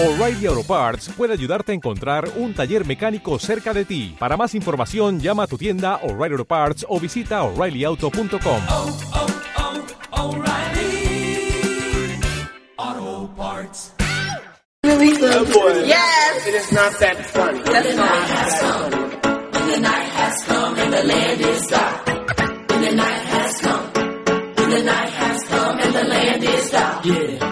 O'Reilly Auto Parts puede ayudarte a encontrar un taller mecánico cerca de ti. Para más información, llama a tu tienda O'Reilly Auto Parts o visita oreillyauto.com. oh, oh, O'Reilly Auto Parts. Yes. It is not that funny. That's not. And the night has come and the land is dark. The night has come. And the night has come and the land is dark. Yeah.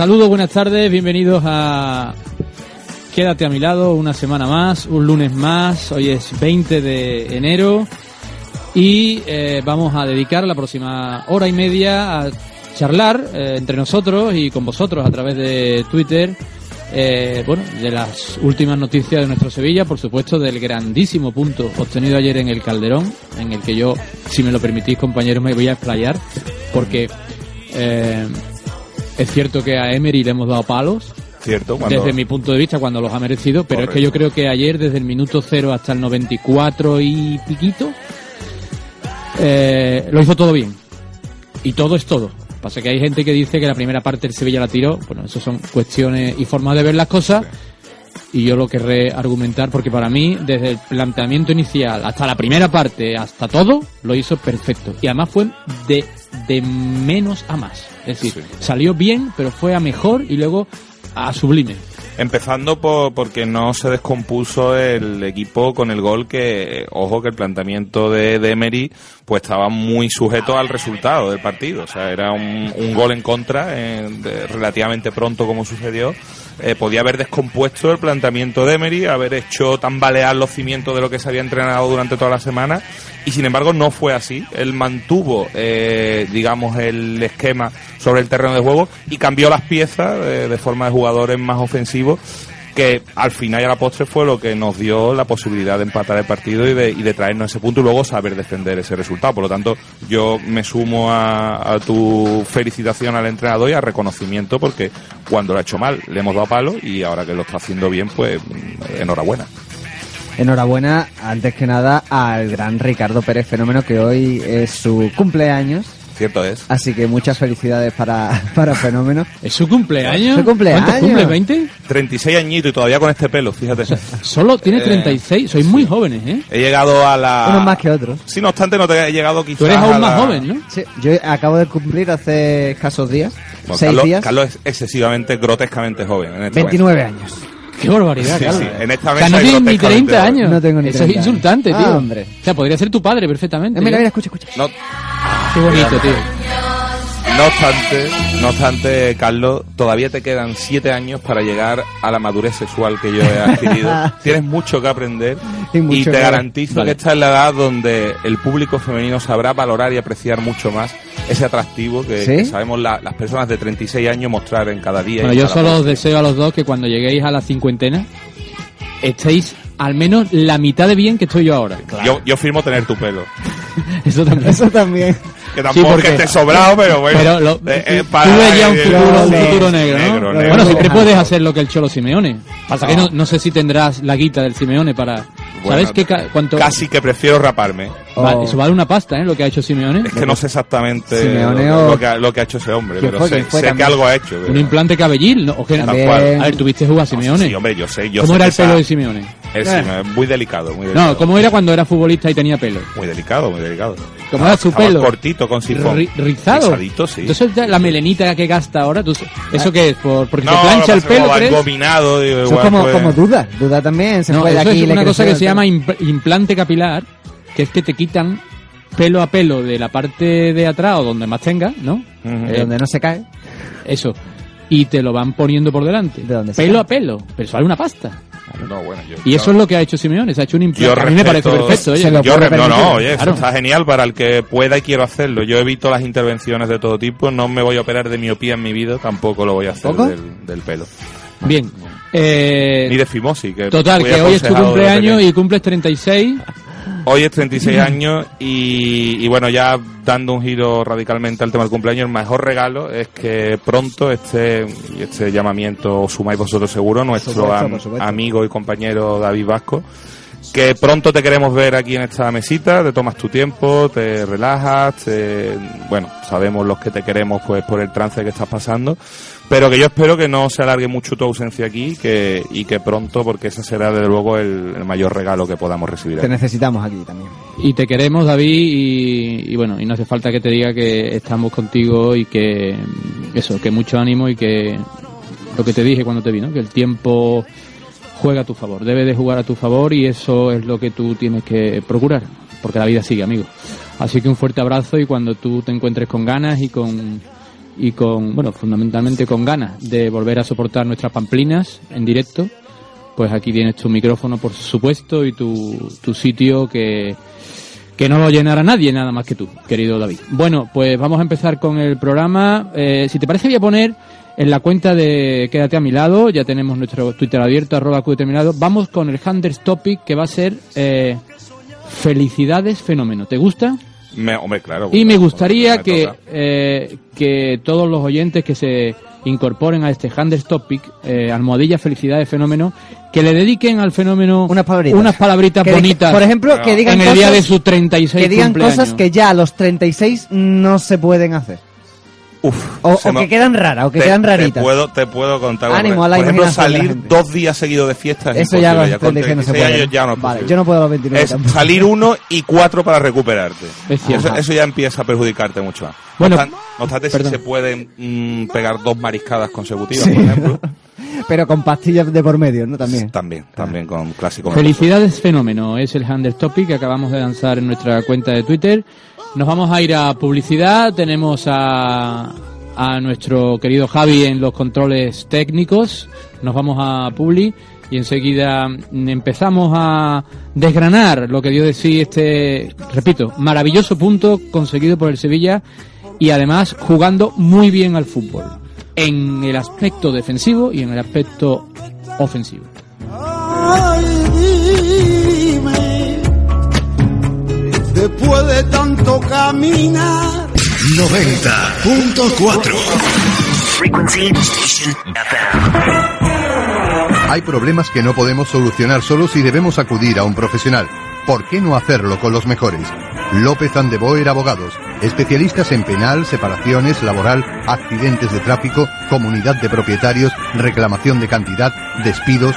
Saludos, buenas tardes, bienvenidos a Quédate a mi lado, una semana más, un lunes más, hoy es 20 de enero y eh, vamos a dedicar la próxima hora y media a charlar eh, entre nosotros y con vosotros a través de Twitter, eh, bueno, de las últimas noticias de nuestro Sevilla, por supuesto del grandísimo punto obtenido ayer en el Calderón, en el que yo, si me lo permitís compañeros, me voy a explayar, porque... es cierto que a Emery le hemos dado palos, Cierto, cuando desde mi punto de vista, cuando los ha merecido, pero es que yo creo que ayer, desde el minuto cero hasta el 94 y piquito, eh, lo hizo todo bien. Y todo es todo. Pasa que hay gente que dice que la primera parte el Sevilla la tiró. Bueno, eso son cuestiones y formas de ver las cosas. Y yo lo querré argumentar porque para mí, desde el planteamiento inicial hasta la primera parte, hasta todo, lo hizo perfecto. Y además fue de, de menos a más. Es decir, Sí. salió bien, pero fue a mejor y luego a sublime. Empezando por, porque no se descompuso el equipo con el gol que, ojo, que el planteamiento de, de Emery pues estaba muy sujeto al resultado del partido. O sea, era un, gol en contra relativamente pronto como sucedió. Eh, podía haber descompuesto el planteamiento de Emery, haber hecho tambalear los cimientos de lo que se había entrenado durante toda la semana y sin embargo no fue así. Él mantuvo, eh, digamos, el esquema sobre el terreno de juego y cambió las piezas eh, de forma de jugadores más ofensivos que al final y a la postre fue lo que nos dio la posibilidad de empatar el partido y de, y de traernos ese punto y luego saber defender ese resultado. Por lo tanto, yo me sumo a, a tu felicitación al entrenador y al reconocimiento porque cuando lo ha hecho mal le hemos dado palo y ahora que lo está haciendo bien, pues mm, enhorabuena. Enhorabuena, antes que nada, al gran Ricardo Pérez Fenómeno, que hoy es su cumpleaños. Cierto es. Así que muchas felicidades para, para Fenómeno. ¿Es su cumpleaños? Su cumpleaños. ¿Cuántos cumple? ¿20? 36 añitos y todavía con este pelo, fíjate. Solo tiene Eh, 36. Sois muy jóvenes, ¿eh? He llegado a la... Unos más que otros. Sí, no obstante, no te he llegado quizás Tú eres a aún la- más joven, ¿no? Sí, yo acabo de cumplir hace escasos días Bueno, Seis Carlos, días. Carlos es excesivamente, grotescamente joven. En este 29 años. Qué barbaridad, Sí, Carlos. sí, en esta O sea, mesa no tienes ni grotescamente 30 joven. años. No tengo ni Eso 30 es años. insultante, Ah, tío. hombre. O sea, podría ser tu padre perfectamente. Eh, mira, ¿eh? mira, escucha, escucha. No, Qué bonito, tío. no obstante, no obstante, Carlos, todavía te quedan siete años para llegar a la madurez sexual que yo he adquirido. Tienes mucho que aprender Y te que- garantizo Vale. que esta es la edad donde el público femenino sabrá valorar y apreciar mucho más ese atractivo que, ¿Sí? que sabemos la- las personas de 36 años mostrar en cada día. Bueno, yo solo os deseo a los dos que cuando lleguéis a la cincuentena estéis al menos la mitad de bien que estoy yo ahora. Yo, yo firmo tener tu pelo. Eso también. Eso también. Que tampoco porque- es que esté sobrado, pero bueno. Pero lo, eh, eh, tú para- ves ya un eh, futuro, un eh, futuro negro, ¿no? negro, bueno, siempre puedes hacer lo que el Cholo Simeone. Pasa que No. no, no sé si tendrás la guita del Simeone para... Bueno, ¿Sabes qué ca- cuánto...? Casi que prefiero raparme. Va- Oh. Eso vale una pasta, ¿eh? Lo que ha hecho Simeone. Es que no sé exactamente Simeone lo, o- lo que, ha- lo que ha hecho ese hombre, ¿Quién pero fue? sé, ¿Quién fue sé que algo ha hecho. pero- Un implante cabellil, ¿no? ¿O? También- A ver, tuviste jugar a Simeone. Sí, hombre, yo sé. Yo ¿Cómo sé era el que pelo esa- de Simeone? es Eh. sí, muy delicado, muy delicado. No, ¿cómo era cuando era futbolista y tenía pelo? Muy delicado, muy delicado. ¿Cómo era su Estaba pelo? cortito, con sifón. Ri- rizado. Rizadito, sí. Entonces la melenita que gasta ahora, ¿tú- ¿eso qué es? ¿Por, ¿Porque no, te plancha el pelo, como engominado, digo, Eso es igual, como, pues- como duda. Duda también se No, puede eso aquí. es una cosa que se llama implante capilar, que es que te quitan pelo a pelo de la parte de atrás o donde más tengas, ¿no? De donde no se cae. Eso. Y te lo van poniendo por delante. ¿De dónde se pelo cae? a pelo. Pero eso vale una pasta. No, bueno, yo- Y eso yo- es lo que ha hecho Simeone. Se ha hecho un Yo implante. A mí me parece perfecto, oye. Yo re- no, no, oye, Claro. eso está genial para el que pueda y quiero hacerlo. Yo evito las intervenciones de todo tipo, no me voy a operar de miopía en mi vida, tampoco lo voy a hacer del, del pelo. Bien. Eh, Ni de fimosis, que total, que hoy es tu cumpleaños y cumples 36. Hoy es 36 años y, y bueno, ya dando un giro radicalmente al tema del cumpleaños, el mejor regalo es que pronto este, este llamamiento os sumáis vosotros seguro, nuestro supuesto, am- amigo y compañero David Vasco, que pronto te queremos ver aquí en esta mesita, te tomas tu tiempo, te relajas, te- bueno, sabemos los que te queremos pues por el trance que estás pasando, pero que yo espero que no se alargue mucho tu ausencia aquí que, y que pronto, porque ese será desde luego el, el mayor regalo que podamos recibir. Te aquí. necesitamos aquí también. Y te queremos, David, y, y bueno, y no hace falta que te diga que estamos contigo y que eso, que mucho ánimo y que lo que te dije cuando te vi, ¿no? Que el tiempo juega a tu favor, debe de jugar a tu favor y eso es lo que tú tienes que procurar, porque la vida sigue, amigo. Así que un fuerte abrazo y cuando tú te encuentres con ganas y con y con, bueno, fundamentalmente con ganas de volver a soportar nuestras pamplinas en directo, pues aquí tienes tu micrófono, por supuesto, y tu, tu sitio que, que no lo llenará nadie, nada más que tú, querido David. Bueno, pues vamos a empezar con el programa. Eh, si te parece, voy a poner en la cuenta de Quédate a mi lado, ya tenemos nuestro Twitter abierto, arroba Quédate a mi lado. Vamos con el Handers Topic, que va a ser eh, Felicidades Fenómeno. ¿Te gusta? Me- hombre, claro. Y me gustaría me que, eh, que todos los oyentes que se incorporen a este Handers Topic, eh, Almohadilla Felicidades Fenómeno, que le dediquen al fenómeno Unas palabritas. unas palabritas Que bonitas Por ejemplo, que digan en el cosas, día de su 36 que digan cumpleaños. cosas que ya a los 36 no se pueden hacer. Uf, O, o me- que quedan raras, o que te, quedan te raritas. puedo, te puedo contar. Ánimo por, ejemplo, salir dos días seguidos de fiesta es Eso ya a imposible. los con 36 no se 36 puede. años ya no es vale, yo no puedo a los 29 es tampoco. salir uno y cuatro para recuperarte. Es. Eso, eso ya empieza a perjudicarte mucho más. Bueno, no obstan- no obstante, si se pueden mm, pegar dos mariscadas consecutivas, Sí. por ejemplo, Pero con pastillas de por medio, ¿no? También. también, también con clásico. Felicidades Fenómeno es el Handers Topic que acabamos de lanzar en nuestra cuenta de Twitter. Nos vamos a ir a publicidad. Tenemos a, nuestro querido Javi en los controles técnicos. Nos vamos a Publi y enseguida empezamos a desgranar lo que dio de sí este, repito, maravilloso punto conseguido por el Sevilla y además jugando muy bien al fútbol en el aspecto defensivo y en el aspecto ofensivo. Después de tanto caminar, 90.4 Frequency Station FM. Hay problemas que no podemos solucionar solos y debemos acudir a un profesional. ¿Por qué no hacerlo con los mejores? López Andeboer Abogados, especialistas en penal, separaciones, laboral, accidentes de tráfico, comunidad de propietarios, reclamación de cantidad, despidos.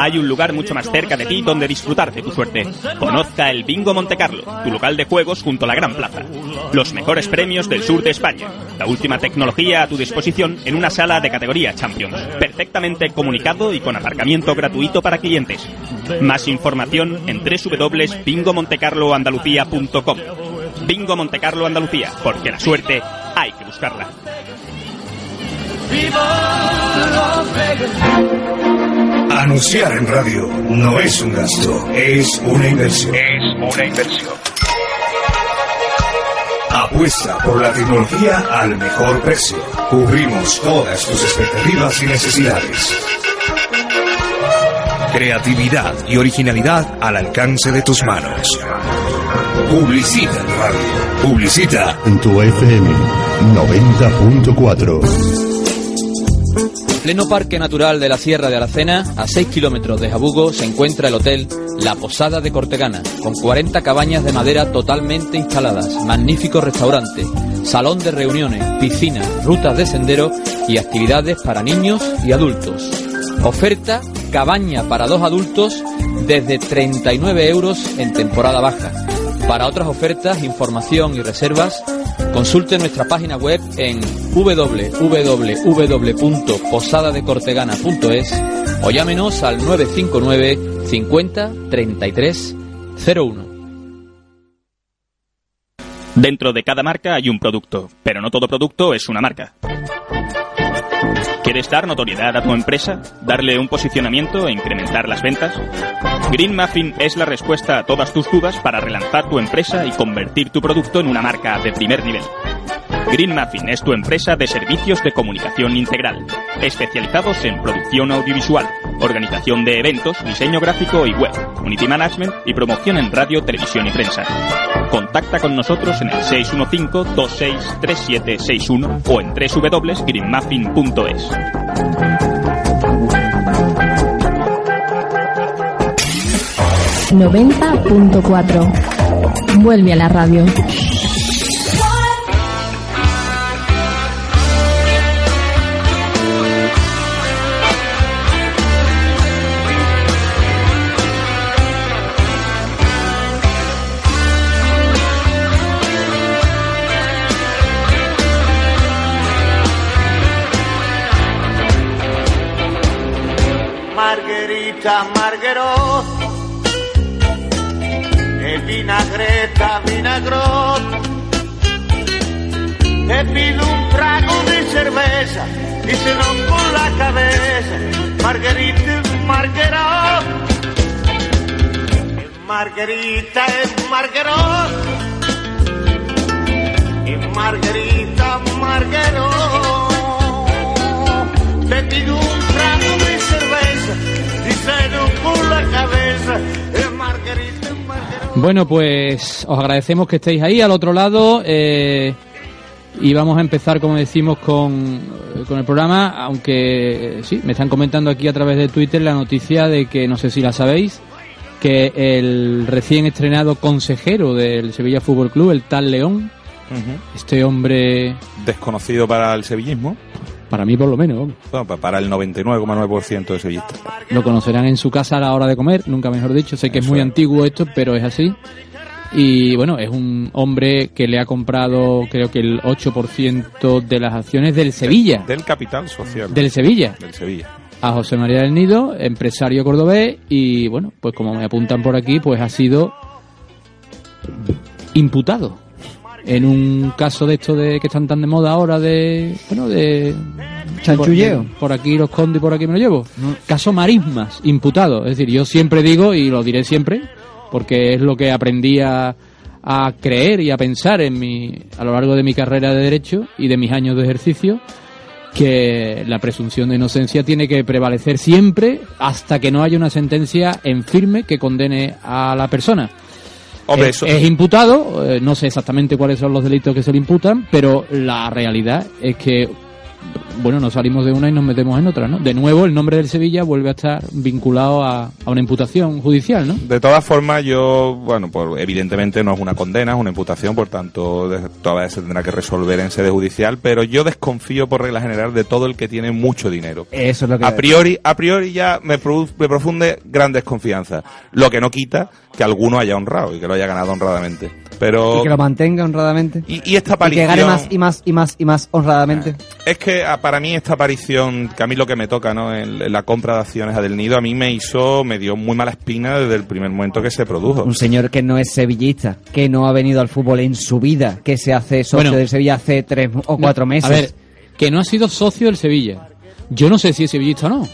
Hay un lugar mucho más cerca de ti donde disfrutar de tu suerte. Conozca el Bingo Montecarlo, tu local de juegos junto a la Gran Plaza. Los mejores premios del sur de España. La última tecnología a tu disposición en una sala de categoría Champions. Perfectamente comunicado y con aparcamiento gratuito para clientes. Más información en www.bingomontecarloandalucía.com. Bingo Montecarlo Andalucía, porque la suerte hay que buscarla. Anunciar en radio no es un gasto, es una inversión. Es una inversión. Apuesta por la tecnología al mejor precio. Cubrimos todas tus expectativas y necesidades. Creatividad y originalidad al alcance de tus manos. Publicita en radio. Publicita En tu FM 90.4. Pleno Parque Natural de la Sierra de Aracena, a 6 kilómetros de Jabugo, se encuentra el hotel La Posada de Cortegana, con 40 cabañas de madera totalmente instaladas, magnífico restaurante, salón de reuniones, piscina, rutas de sendero y actividades para niños y adultos. Oferta cabaña para dos adultos desde 39 euros en temporada baja. Para otras ofertas, información y reservas, consulte nuestra página web en www.posadadecortegana.es o llámenos al 959 50 33 01. Dentro de cada marca hay un producto, pero no todo producto es una marca. ¿Quieres dar notoriedad a tu empresa? ¿Darle un posicionamiento e incrementar las ventas? Green Muffin es la respuesta a todas tus dudas para relanzar tu empresa y convertir tu producto en una marca de primer nivel. Green Muffin es tu empresa de servicios de comunicación integral, especializados en producción audiovisual, organización de eventos, diseño gráfico y web, community management y promoción en radio, televisión y prensa. Contacta con nosotros en el 615-263761 o en www.greenmuffin.es. ...90.4... Vuelve a la radio. Margherita Margherot e vinagreta vinagrot. Te pido un trago de cerveza y se no con la cabeza. Margarita Margherot Margarita es Margherot y Margarita Margherot Bueno, pues os agradecemos que estéis ahí al otro lado. eh, y vamos a empezar, como decimos, con, con el programa. Aunque eh, sí, me están comentando aquí a través de Twitter la noticia de que, no sé si la sabéis, que el recién estrenado consejero del Sevilla Fútbol Club, el tal León, este hombre, Desconocido para el sevillismo. Para mí por lo menos, Bueno, pa- para el 99,9% de sevillistas. lo conocerán en su casa a la hora de comer, nunca mejor dicho. Sé que es muy es. antiguo esto, pero es así. Y bueno, es un hombre que le ha comprado, creo que el 8% de las acciones del Sevilla. Del capital social. Del Sevilla. Del Sevilla. A José María del Nido, empresario cordobés. Y bueno, pues como me apuntan por aquí, pues ha sido imputado en un caso de esto de que están tan de moda ahora de bueno de Chanchulleo. por, por aquí los escondo y por aquí me lo llevo caso marismas imputado es decir yo siempre digo y lo diré siempre porque es lo que aprendí a, a creer y a pensar en mi a lo largo de mi carrera de derecho y de mis años de ejercicio que la presunción de inocencia tiene que prevalecer siempre hasta que no haya una sentencia en firme que condene a la persona. Hombre, es, eso- es imputado, eh, no sé exactamente cuáles son los delitos que se le imputan, pero la realidad es que, bueno, nos salimos de una y nos metemos en otra, ¿no? De nuevo, el nombre del Sevilla vuelve a estar vinculado a, a una imputación judicial, ¿no? De todas formas, yo, bueno, pues evidentemente no es una condena, es una imputación, por tanto, de- todavía se tendrá que resolver en sede judicial, pero yo desconfío por regla general de todo el que tiene mucho dinero. Eso es lo que... A priori, a priori ya me, produ- me profunde gran desconfianza, lo que no quita que alguno haya honrado y que lo haya ganado honradamente. Pero Y que lo mantenga honradamente. y, y esta Y que gane más y más y más y más honradamente. es que para mí esta aparición, que a mí lo que me toca, ¿no? En, en la compra de acciones a Del Nido, a mí me hizo, me dio muy mala espina desde el primer momento que se produjo. Un señor que no es sevillista, que no ha venido al fútbol en su vida, que se hace socio Bueno. del Sevilla hace tres o cuatro No, meses. A ver, que no ha sido socio del Sevilla. Yo no sé si es sevillista o no.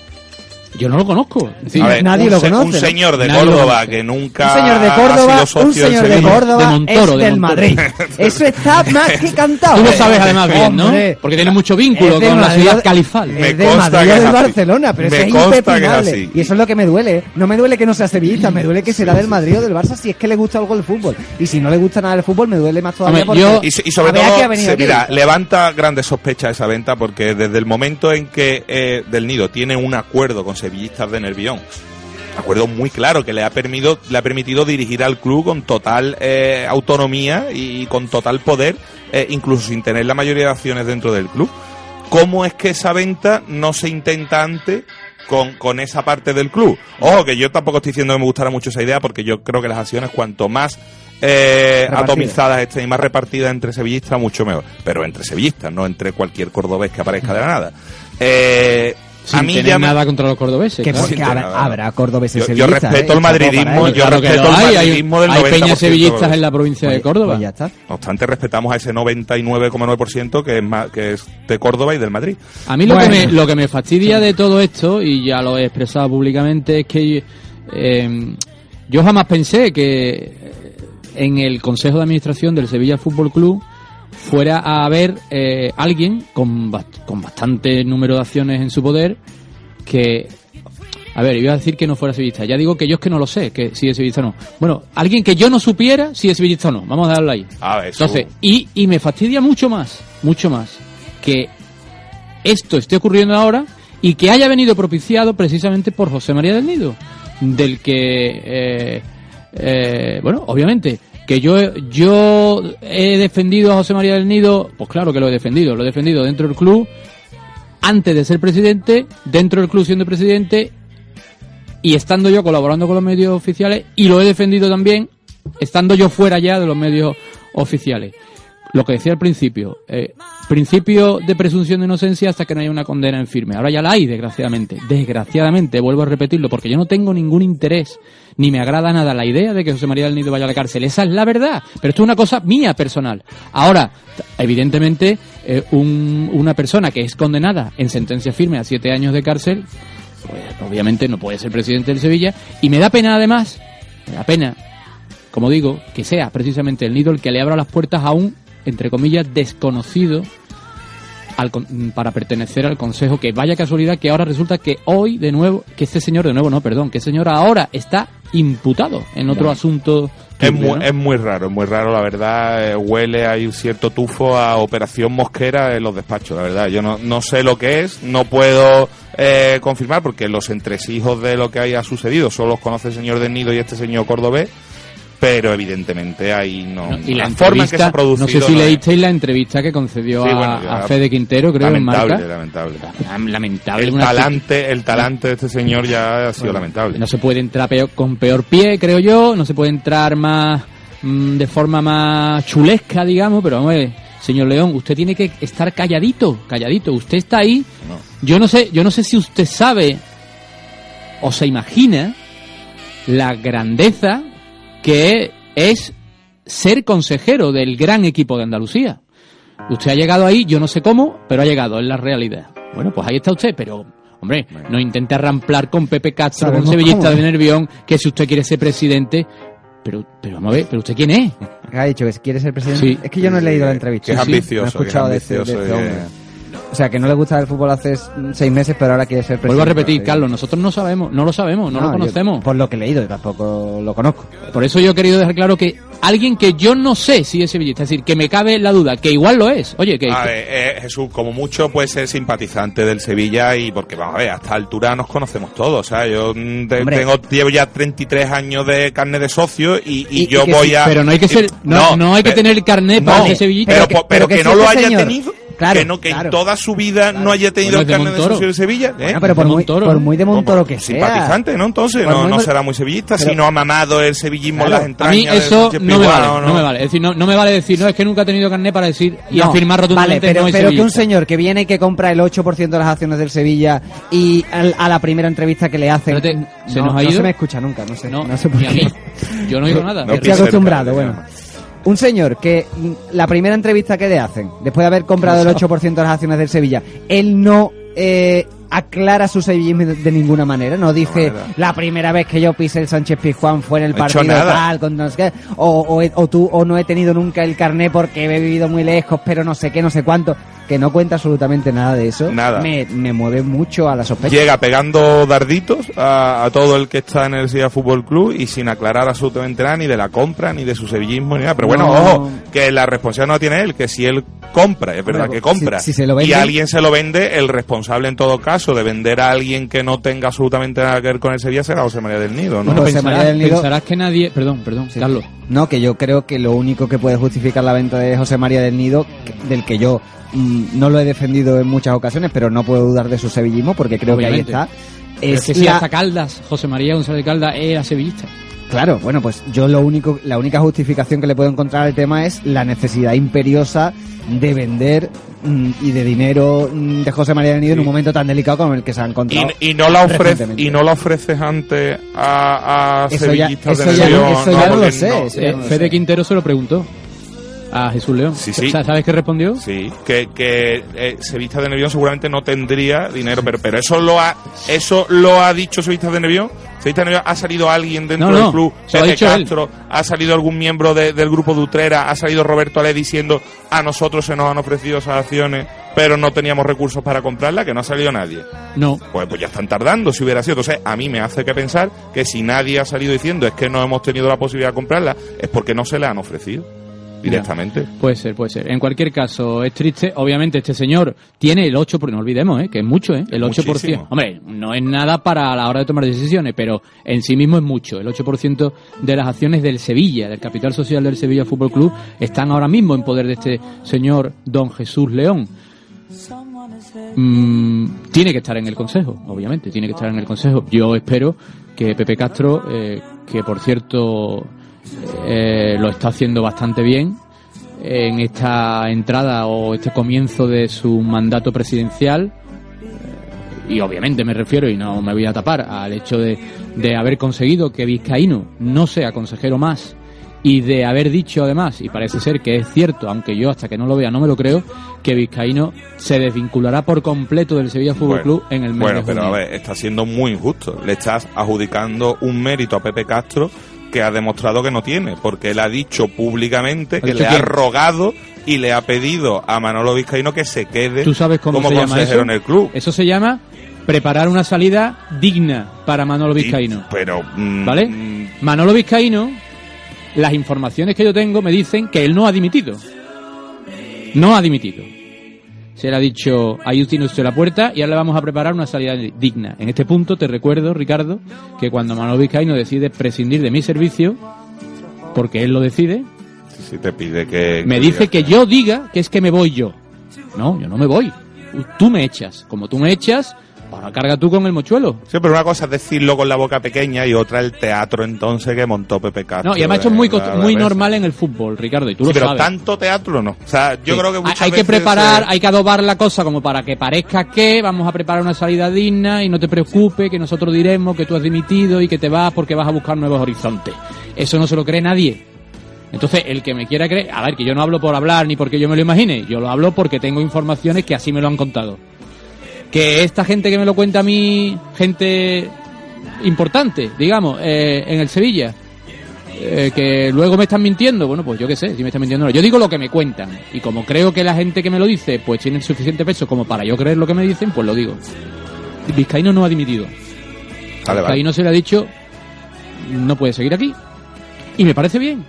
Yo no lo conozco. Ver, nadie un, lo conoce, un señor de Córdoba que nunca un señor de ha Córdoba, sido socio un señor de Sevilla. Córdoba De Montoro, es de del. Madrid. Eso está más que cantado. Tú lo sabes además bien, ¿no? Porque tiene mucho vínculo con la ciudad califal. Me es consta Madrid que o es del así. Barcelona, pero Me es impepinable. Y eso es lo que me duele. No me duele que no sea sevillista, me duele que será del Madrid o del Barça si es que le gusta algo el fútbol. Y si no le gusta nada el fútbol, me duele más todavía Hombre, porque yo- Y, so- y sobre todo, ha se- mira, levanta grandes sospechas esa venta porque desde el momento en que eh, Del Nido tiene un acuerdo con sevillistas de Nervión, acuerdo muy claro que le ha permitido, le ha permitido dirigir al club con total eh, autonomía y con total poder, eh, incluso sin tener la mayoría de acciones dentro del club. ¿Cómo es que esa venta no se intenta antes con, con esa parte del club? Ojo, que yo tampoco estoy diciendo que me gustara mucho esa idea porque yo creo que las acciones cuanto más eh, atomizadas estén y más repartidas entre sevillistas, mucho mejor. Pero entre sevillistas, no entre cualquier cordobés que aparezca de la nada. Eh, Sin a mí tener ya me- nada contra los cordobeses. Que claro. porque habrá, cordobeses Yo- yo respeto ¿eh? el madridismo, yo Claro que respeto el hay, hay, madridismo del hay 90% peñas sevillistas de- en la provincia de Pues- Córdoba. pues ya está. No obstante, respetamos a ese 99,9% que es, ma- que es de Córdoba y del Madrid. A mí lo, Bueno. que me, lo que me fastidia de todo esto, y ya lo he expresado públicamente, es que eh, yo jamás pensé que en el Consejo de Administración del Sevilla Fútbol Club fuera a haber eh, alguien con, bast- con bastante número de acciones en su poder que... A ver, iba a decir que no fuera sevillista. Ya digo que yo es que no lo sé, que si es sevillista o no. Bueno, alguien que yo no supiera si es sevillista o no. Vamos a darlo ahí. A ver, eso- Entonces, y, y me fastidia mucho más, mucho más, que esto esté ocurriendo ahora y que haya venido propiciado precisamente por José María del Nido, del que, eh, eh, bueno, obviamente, que yo, yo he defendido a José María del Nido, pues claro que lo he defendido, lo he defendido dentro del club, antes de ser presidente, dentro del club siendo presidente y estando yo colaborando con los medios oficiales y lo he defendido también estando yo fuera ya de los medios oficiales. Lo que decía al principio, eh, principio de presunción de inocencia hasta que no haya una condena en firme. Ahora ya la hay, desgraciadamente. Desgraciadamente, vuelvo a repetirlo, porque yo no tengo ningún interés, ni me agrada nada la idea de que José María del Nido vaya a la cárcel. Esa es la verdad, pero esto es una cosa mía personal. Ahora, evidentemente, eh, un- una persona que es condenada en sentencia firme a siete años de cárcel, pues obviamente no puede ser presidente del Sevilla, y me da pena además, me da pena como digo, que sea precisamente el nido el que le abra las puertas a un, entre comillas, desconocido al con- para pertenecer al Consejo. Que vaya casualidad que ahora resulta que hoy, de nuevo, que este señor, de nuevo, no, perdón, que este señor ahora está imputado en otro asunto. Es muy, ¿no? es muy raro, es muy raro, la verdad. eh, huele, hay un cierto tufo a operación mosquera en los despachos, la verdad. Yo no, no sé lo que es, no puedo eh, confirmar porque los entresijos de lo que haya sucedido solo los conoce el señor del Nido y este señor cordobés, pero evidentemente ahí no. Y la, forma en que se ha producido. no sé si no es- leísteis la entrevista que concedió Sí, a, bueno, a Fede Quintero, creo, en lamentable, Marca. lamentable. Lamentable. El una- talante, el talante de este señor ya ha sido lamentable. No se puede entrar peor- con peor pie, creo yo. No se puede entrar más mm, de forma más chulesca, digamos. Pero vamos a ver, señor León, usted tiene que estar calladito, calladito. Usted está ahí. Yo no sé, yo no sé si usted sabe o se imagina la grandeza que es ser consejero del gran equipo de Andalucía. Usted ha llegado ahí, yo no sé cómo, pero ha llegado, es la realidad. Bueno, pues ahí está usted, pero, hombre, no intente arramplar con Pepe Castro, con Sevillista de Nervión, que si usted quiere ser presidente, pero, pero vamos a ver, pero usted quién es? ¿Qué ha dicho? ¿Que quiere ser presidente? Sí. Es que yo no he leído la entrevista. Es ambicioso, no he es escuchado de ese- de y ese que- hombre. sea, que no le gusta el fútbol hace seis meses, pero ahora quiere ser presidente. Vuelvo a repetir, de Carlos, nosotros no sabemos, no lo sabemos, no, lo yo- conocemos. por lo que he leído, yo tampoco lo conozco. Por eso yo he querido dejar claro que alguien que yo no sé si es sevillista, es decir, que me cabe la duda, que igual lo es. Oye, que... A ver, eh, Jesús, como mucho puede ser simpatizante del Sevilla y porque, vamos a ver, a esta altura nos conocemos todos. O sea, yo mm, te- Hombre. tengo, llevo ya 33 años de carne de socio y, y Y- yo y voy sí, a... pero no hay que ser, no, no hay que tener el carnet para no, ser sevillista. Pero, Pero que- po- pero pero que que no lo haya señor- tenido, Claro, que no que claro. en toda su vida no haya tenido Bueno, el es de carnet de Montoro. socio de Sevilla. ¿eh? Bueno, pero por de muy, Montoro, por ¿no? muy de Montoro que sea. Simpatizante, ¿no? Entonces, Por no, muy no será muy sevillista pero- si no ha mamado el sevillismo en Claro. las A entrañas. mí de eso no me vale, ¿no? no me vale. Es decir, no, no me vale decir, no, es que nunca ha tenido carnet para decir y No, afirmar Vale, rotundamente pero, no es pero que un señor que viene y que compra el 8% de las acciones del Sevilla y al- a la primera entrevista que le hacen... ¿se no, nos ha no ido? se me escucha nunca, no sé. No, No, sé por a qué. mí. Yo no oigo nada. No Estoy acostumbrado, Carlos, bueno. Un señor que la primera entrevista que le hacen, después de haber comprado el 8% de las acciones del Sevilla, él no eh, aclara su sevillismo de, ninguna manera, no dice la primera vez que yo pisé el Sánchez Pizjuán fue en el No partido nada. tal, con no sé qué, o, o, he- o tú, o no he tenido nunca el carné porque he vivido muy lejos, pero no sé qué, no sé cuánto, que no cuenta absolutamente nada de eso, Nada. Me, me mueve mucho a la sospecha. Llega pegando darditos a, a todo el que está en el Sevilla Fútbol Club y sin aclarar absolutamente nada ni de la compra, ni de su sevillismo, ni nada. Pero bueno, No. ojo, que la responsabilidad no la tiene él, que si él compra, es verdad Bueno, que compra, si- si se lo y alguien se lo vende, el responsable en todo caso de vender a alguien que no tenga absolutamente nada que ver con el Sevilla será José María del Nido, ¿no? Bueno, José María del Nido- pensarás que nadie... Perdón, perdón, Sí. Carlos. No, que yo creo que lo único que puede justificar la venta de José María del Nido, del que yo mm, no lo he defendido en muchas ocasiones, pero no puedo dudar de su sevillismo, porque creo Obviamente. que ahí está. Pero Es es que si la- hasta Caldas, José María González Caldas era sevillista. Claro, bueno, pues yo lo único, la única justificación que le puedo encontrar al tema es la necesidad imperiosa de vender mm, y de dinero mm, de José María del Nido en un momento tan delicado como el que se ha encontrado. Y, y no la ofrece, recientemente. y no la ofreces antes a, a Eso ya- eso de ya- Nervión, eso ya no lo sé, Eh, no lo Fede sé. Quintero se lo preguntó a Jesús León. Sí, sí. Sa- ¿Sabes qué respondió? Sí, que, que eh, Sevilla de Nervión seguramente no tendría dinero, pero, pero eso lo ha eso lo ha dicho Sevilla de Nervión. Sevilla de Nervión ha salido alguien dentro No, no, del club, Pepe él. Castro, ha salido algún miembro de- del grupo de Utrera, ha salido Roberto Ale diciendo a nosotros se nos han ofrecido esas acciones, pero no teníamos recursos para comprarlas, que no ha salido nadie. No. Pues, pues ya están tardando si hubiera sido. Entonces, a mí me hace que pensar que si nadie ha salido diciendo es que no hemos tenido la posibilidad de comprarla, es porque no se le han ofrecido directamente. Puede ser, puede ser. En cualquier caso, es triste. Obviamente, este señor tiene el 8%, no olvidemos, ¿eh? que es mucho, ¿eh? el 8%. Muchísimo. Hombre, no es nada para la hora de tomar decisiones, pero en sí mismo es mucho. El 8% de las acciones del Sevilla, del capital social del Sevilla Fútbol Club, están ahora mismo en poder de este señor don Jesús León. Mm, tiene que estar en el Consejo, obviamente, tiene que estar en el Consejo. Yo espero que Pepe Castro, eh, que por cierto eh, lo está haciendo bastante bien en esta entrada o este comienzo de su mandato presidencial, eh, y obviamente me refiero, y no me voy a tapar, al hecho de, de haber conseguido que Vizcaíno no sea consejero más y de haber dicho además, y parece ser que es cierto, aunque yo hasta que no lo vea no me lo creo, que Vizcaíno se desvinculará por completo del Sevilla Fútbol Bueno, Club en el mes Bueno, de pero junio. a ver, está siendo muy injusto. Le estás adjudicando un mérito a Pepe Castro que ha demostrado que no tiene, porque él ha dicho públicamente que dicho le ha rogado y le ha pedido a Manolo Vizcaíno que se quede ¿Tú sabes cómo como se llama consejero eso? en el club. Eso se llama preparar una salida digna para Manolo Vizcaíno. Pero, mm, ¿Vale? mm, Manolo Vizcaíno, las informaciones que yo tengo me dicen que él no ha dimitido. No ha dimitido. Se le ha dicho, ahí tiene usted la puerta y ahora le vamos a preparar una salida digna. En este punto te recuerdo, Ricardo, que cuando Manolo Vizcaíno decide prescindir de mi servicio, porque él lo decide, si te pide que... me dice que yo diga que es que me voy yo. No, yo no me voy. Tú me echas. Como tú me echas, ahora carga tú con el mochuelo. Sí, pero una cosa es decirlo con la boca pequeña y otra el teatro entonces que montó Pepe Castro. No, y además esto es muy, muy normal en el fútbol, Ricardo, y tú Sí, lo pero sabes. tanto teatro no. O sea, yo Sí. creo que hay, muchas hay que veces, preparar, hay que adobar la cosa como para que parezca que vamos a preparar una salida digna y no te preocupes, que nosotros diremos que tú has dimitido y que te vas porque vas a buscar nuevos horizontes. Eso no se lo cree nadie. Entonces, el que me quiera creer, a ver, que yo no hablo por hablar ni porque yo me lo imagine, yo lo hablo porque tengo informaciones que así me lo han contado. Que esta gente que me lo cuenta a mí, gente importante, digamos, eh, en el Sevilla, Eh, que luego me están mintiendo, bueno, pues yo qué sé, si me están mintiendo. no. Yo digo lo que me cuentan. Y como creo que la gente que me lo dice, pues tiene el suficiente peso como para yo creer lo que me dicen, pues lo digo. Vizcaíno no ha dimitido. Vale, vale. Vizcaíno se le ha dicho, no puede seguir aquí. Y me parece bien,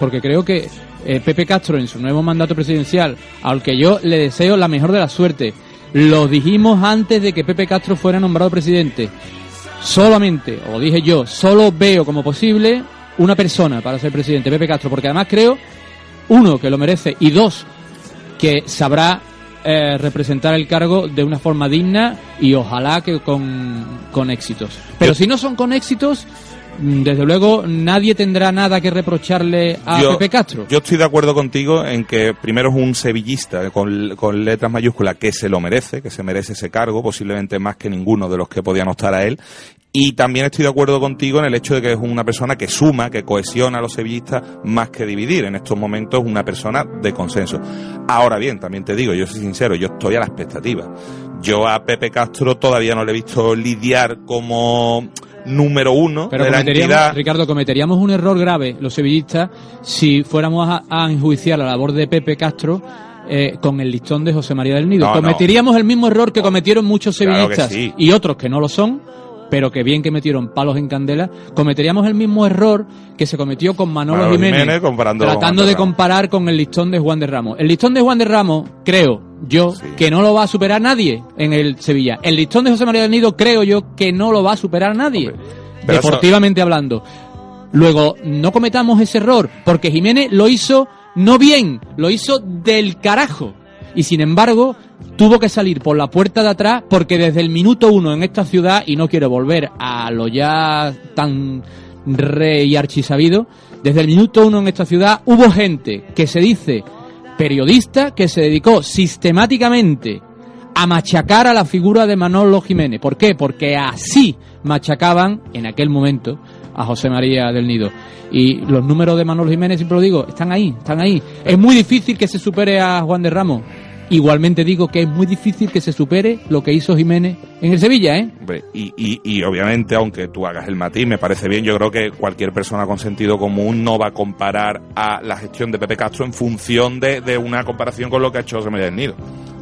porque creo que eh, Pepe Castro en su nuevo mandato presidencial, al que yo le deseo la mejor de la suerte, lo dijimos antes de que Pepe Castro fuera nombrado presidente. Solamente, o dije yo, solo veo como posible una persona para ser presidente, Pepe Castro, porque además creo, uno, que lo merece, y dos, que sabrá eh, representar el cargo de una forma digna y ojalá que con, con éxitos. Pero si no son con éxitos, desde luego nadie tendrá nada que reprocharle a Yo- Pepe Castro. Yo estoy de acuerdo contigo en que primero es un sevillista con, con letras mayúsculas que se lo merece, que se merece ese cargo, posiblemente más que ninguno de los que podían optar a él. Y también estoy de acuerdo contigo en el hecho de que es una persona que suma, que cohesiona a los sevillistas más que dividir. En estos momentos es una persona de consenso. Ahora bien, también te digo, yo soy sincero, yo estoy a la expectativa. Yo a Pepe Castro todavía no le he visto lidiar como número uno Pero de la cometeríamos, entidad. Ricardo, cometeríamos un error grave los sevillistas si fuéramos a, a enjuiciar la labor de Pepe Castro eh, con el listón de José María del Nido. No, no. cometeríamos el mismo error que cometieron muchos Claro sevillistas sí. y otros que no lo son. Pero que bien que metieron palos en candela, cometeríamos el mismo error que se cometió con Manolo, Manolo Jiménez, Jiménez comparándolo con tratando de comparar con el listón de Juan de Ramos. El listón de Juan de Ramos, creo yo, que no lo va a superar nadie en el Sevilla. El listón de José María del Nido, creo yo, que no lo va a superar nadie eso- deportivamente hablando. Luego, no cometamos ese error, porque Jiménez lo hizo no bien, lo hizo del carajo. Y sin embargo, tuvo que salir por la puerta de atrás, porque desde el minuto uno en esta ciudad, y no quiero volver a lo ya tan rey y archisabido, desde el minuto uno en esta ciudad hubo gente que se dice periodista que se dedicó sistemáticamente a machacar a la figura de Manolo Jiménez. ¿Por qué? Porque así machacaban en aquel momento a José María del Nido. Y los números de Manolo Jiménez, siempre lo digo, están ahí, están ahí. Es muy difícil que se supere a Juan de Ramos. Igualmente digo que es muy difícil que se supere lo que hizo Jiménez en el Sevilla, ¿eh? Y, y, y obviamente, aunque tú hagas el matiz, me parece bien, yo creo que cualquier persona con sentido común no va a comparar a la gestión de Pepe Castro en función de, de una comparación con lo que ha hecho José María del Nido.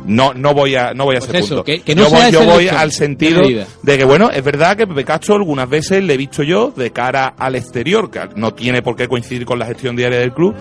No, no voy a, no voy a Pues ese eso, punto. que- que no yo voy, yo voy al de sentido medida. de que, bueno, es verdad que Pepe Castro algunas veces le he visto yo de cara al exterior, que no tiene por qué coincidir con la gestión diaria del club,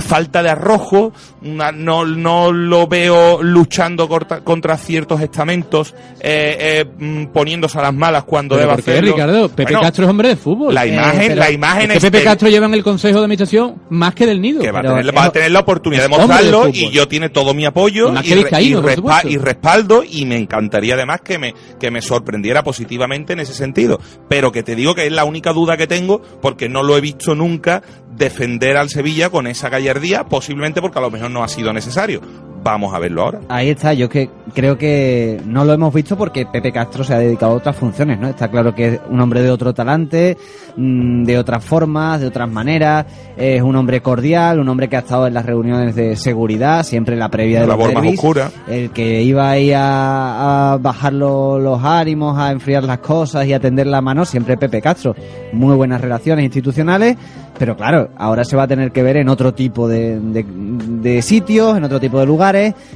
falta de arrojo, una- no, no lo veo luchando corta- contra ciertos estamentos, eh, eh, mm, poniéndose a las malas cuando Pero debe ¿por qué, hacerlo. Ricardo? Pepe Bueno, Castro es hombre de fútbol. La imagen- pero- la imagen es que Pepe exter- Castro lleva en el Consejo de Administración más que del Nido. que va, a tener, va a tener la oportunidad de mostrarlo y yo tiene todo mi apoyo Y respa- y respaldo y me encantaría además que me, que me sorprendiera positivamente en ese sentido. Pero que te digo que es la única duda que tengo porque no lo he visto nunca defender al Sevilla con esa gallardía, posiblemente porque a lo mejor no ha sido necesario. Vamos a verlo ahora. Ahí está, yo que creo que no lo hemos visto porque Pepe Castro se ha dedicado a otras funciones, ¿no? Está claro que es un hombre de otro talante, mm, de otras formas, de otras maneras, es un hombre cordial, un hombre que ha estado en las reuniones de seguridad, siempre en la previa de La labor más oscura. el que iba ahí a, a bajar lo- los ánimos, a enfriar las cosas y a tender la mano, siempre Pepe Castro. Muy buenas relaciones institucionales, pero claro, ahora se va a tener que ver en otro tipo de, de- de sitios, en otro tipo de lugares,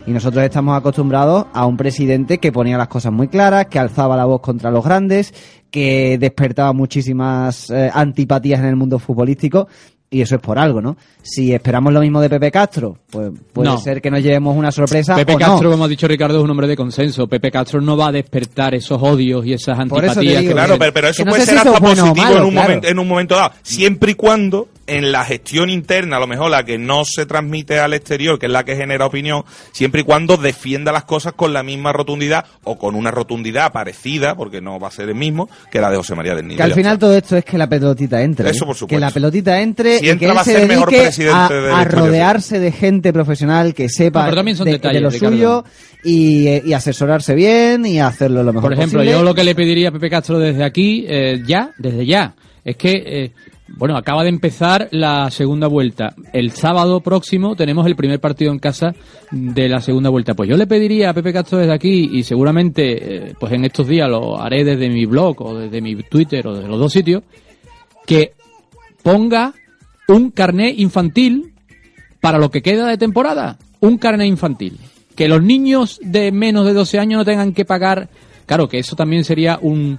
y nosotros estamos acostumbrados a un presidente que ponía las cosas muy claras, que alzaba la voz contra los grandes, que despertaba muchísimas eh, antipatías en el mundo futbolístico. Y eso es por algo, ¿no? Si esperamos lo mismo de Pepe Castro, pues puede No. ser que nos llevemos una sorpresa. Pepe o no. Castro, como ha dicho Ricardo, es un hombre de consenso. Pepe Castro no va a despertar esos odios y esas Por eso te antipatías. digo, que Claro, pero, pero eso no puede sé ser si hasta bueno positivo malo, en, un claro. momento, en un momento dado, siempre y cuando en la gestión interna, a lo mejor la que no se transmite al exterior, que es la que genera opinión, siempre y cuando defienda las cosas con la misma rotundidad o con una rotundidad parecida, porque no va a ser el mismo, que la de José María del Nido. Que al final todo esto es que la pelotita entre. Eso ¿eh? por supuesto. Que la pelotita entre Si y entra que va a se ser mejor presidente a, de la a historia, rodearse de gente profesional que sepa No, son de, detalles, de lo Ricardo. suyo y, eh, y asesorarse bien y hacerlo lo mejor Por ejemplo, posible. yo lo que le pediría a Pepe Castro desde aquí, eh, ya, desde ya, es que, eh, bueno, acaba de empezar la segunda vuelta. El sábado próximo tenemos el primer partido en casa de la segunda vuelta. Pues yo le pediría a Pepe Castro desde aquí, y seguramente, eh, pues en estos días lo haré desde mi blog o desde mi Twitter o desde los dos sitios, que ponga un carné infantil para lo que queda de temporada. Un carné infantil. Que los niños de menos de 12 años no tengan que pagar. Claro, que eso también sería un.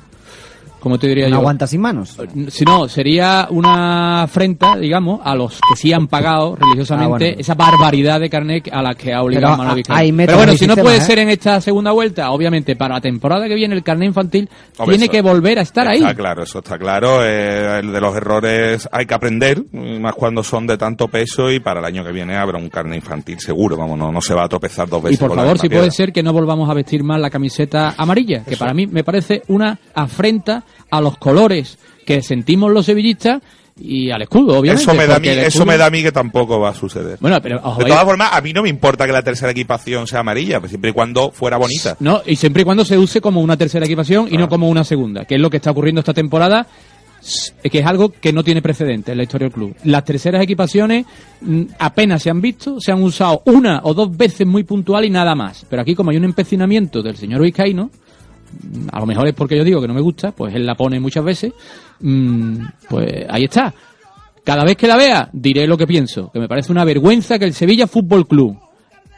¿Cómo te diría ¿No yo? aguanta sin manos? Si no, sería una afrenta, digamos, a los que sí han pagado religiosamente Ah, bueno. esa barbaridad de carnet a la que ha obligado Pero a- métodos Pero bueno, si no sistemas, puede ¿eh? ser en esta segunda vuelta, obviamente para la temporada que viene el carnet infantil Hombre, tiene eso- que volver a estar ahí. Está claro, eso está claro. Eh, el de los errores hay que aprender, más cuando son de tanto peso y para el año que viene habrá un carne infantil seguro. Vamos, no, no se va a tropezar dos veces. Y por con la favor, misma si puede piedra. ser que no volvamos a vestir más la camiseta amarilla, que para mí me parece una afrenta a los colores que sentimos los sevillistas y al escudo, obviamente. Eso me, da a mí, eso me da a mí que tampoco va a suceder. Bueno, pero de todas formas, a mí no me importa que la tercera equipación sea amarilla, pues siempre y cuando fuera bonita. No, y siempre y cuando se use como una tercera equipación y no como una segunda, que es lo que está ocurriendo esta temporada, s- que es algo que no tiene precedente en la historia del club. Las terceras equipaciones mm, apenas se han visto, se han usado una o dos veces muy puntual y nada más. Pero aquí como hay un empecinamiento del señor Vizcaíno, a lo mejor es porque yo digo que no me gusta, pues él la pone muchas veces, mm, pues ahí está. Cada vez que la vea, diré lo que pienso, que me parece una vergüenza que el Sevilla Fútbol Club,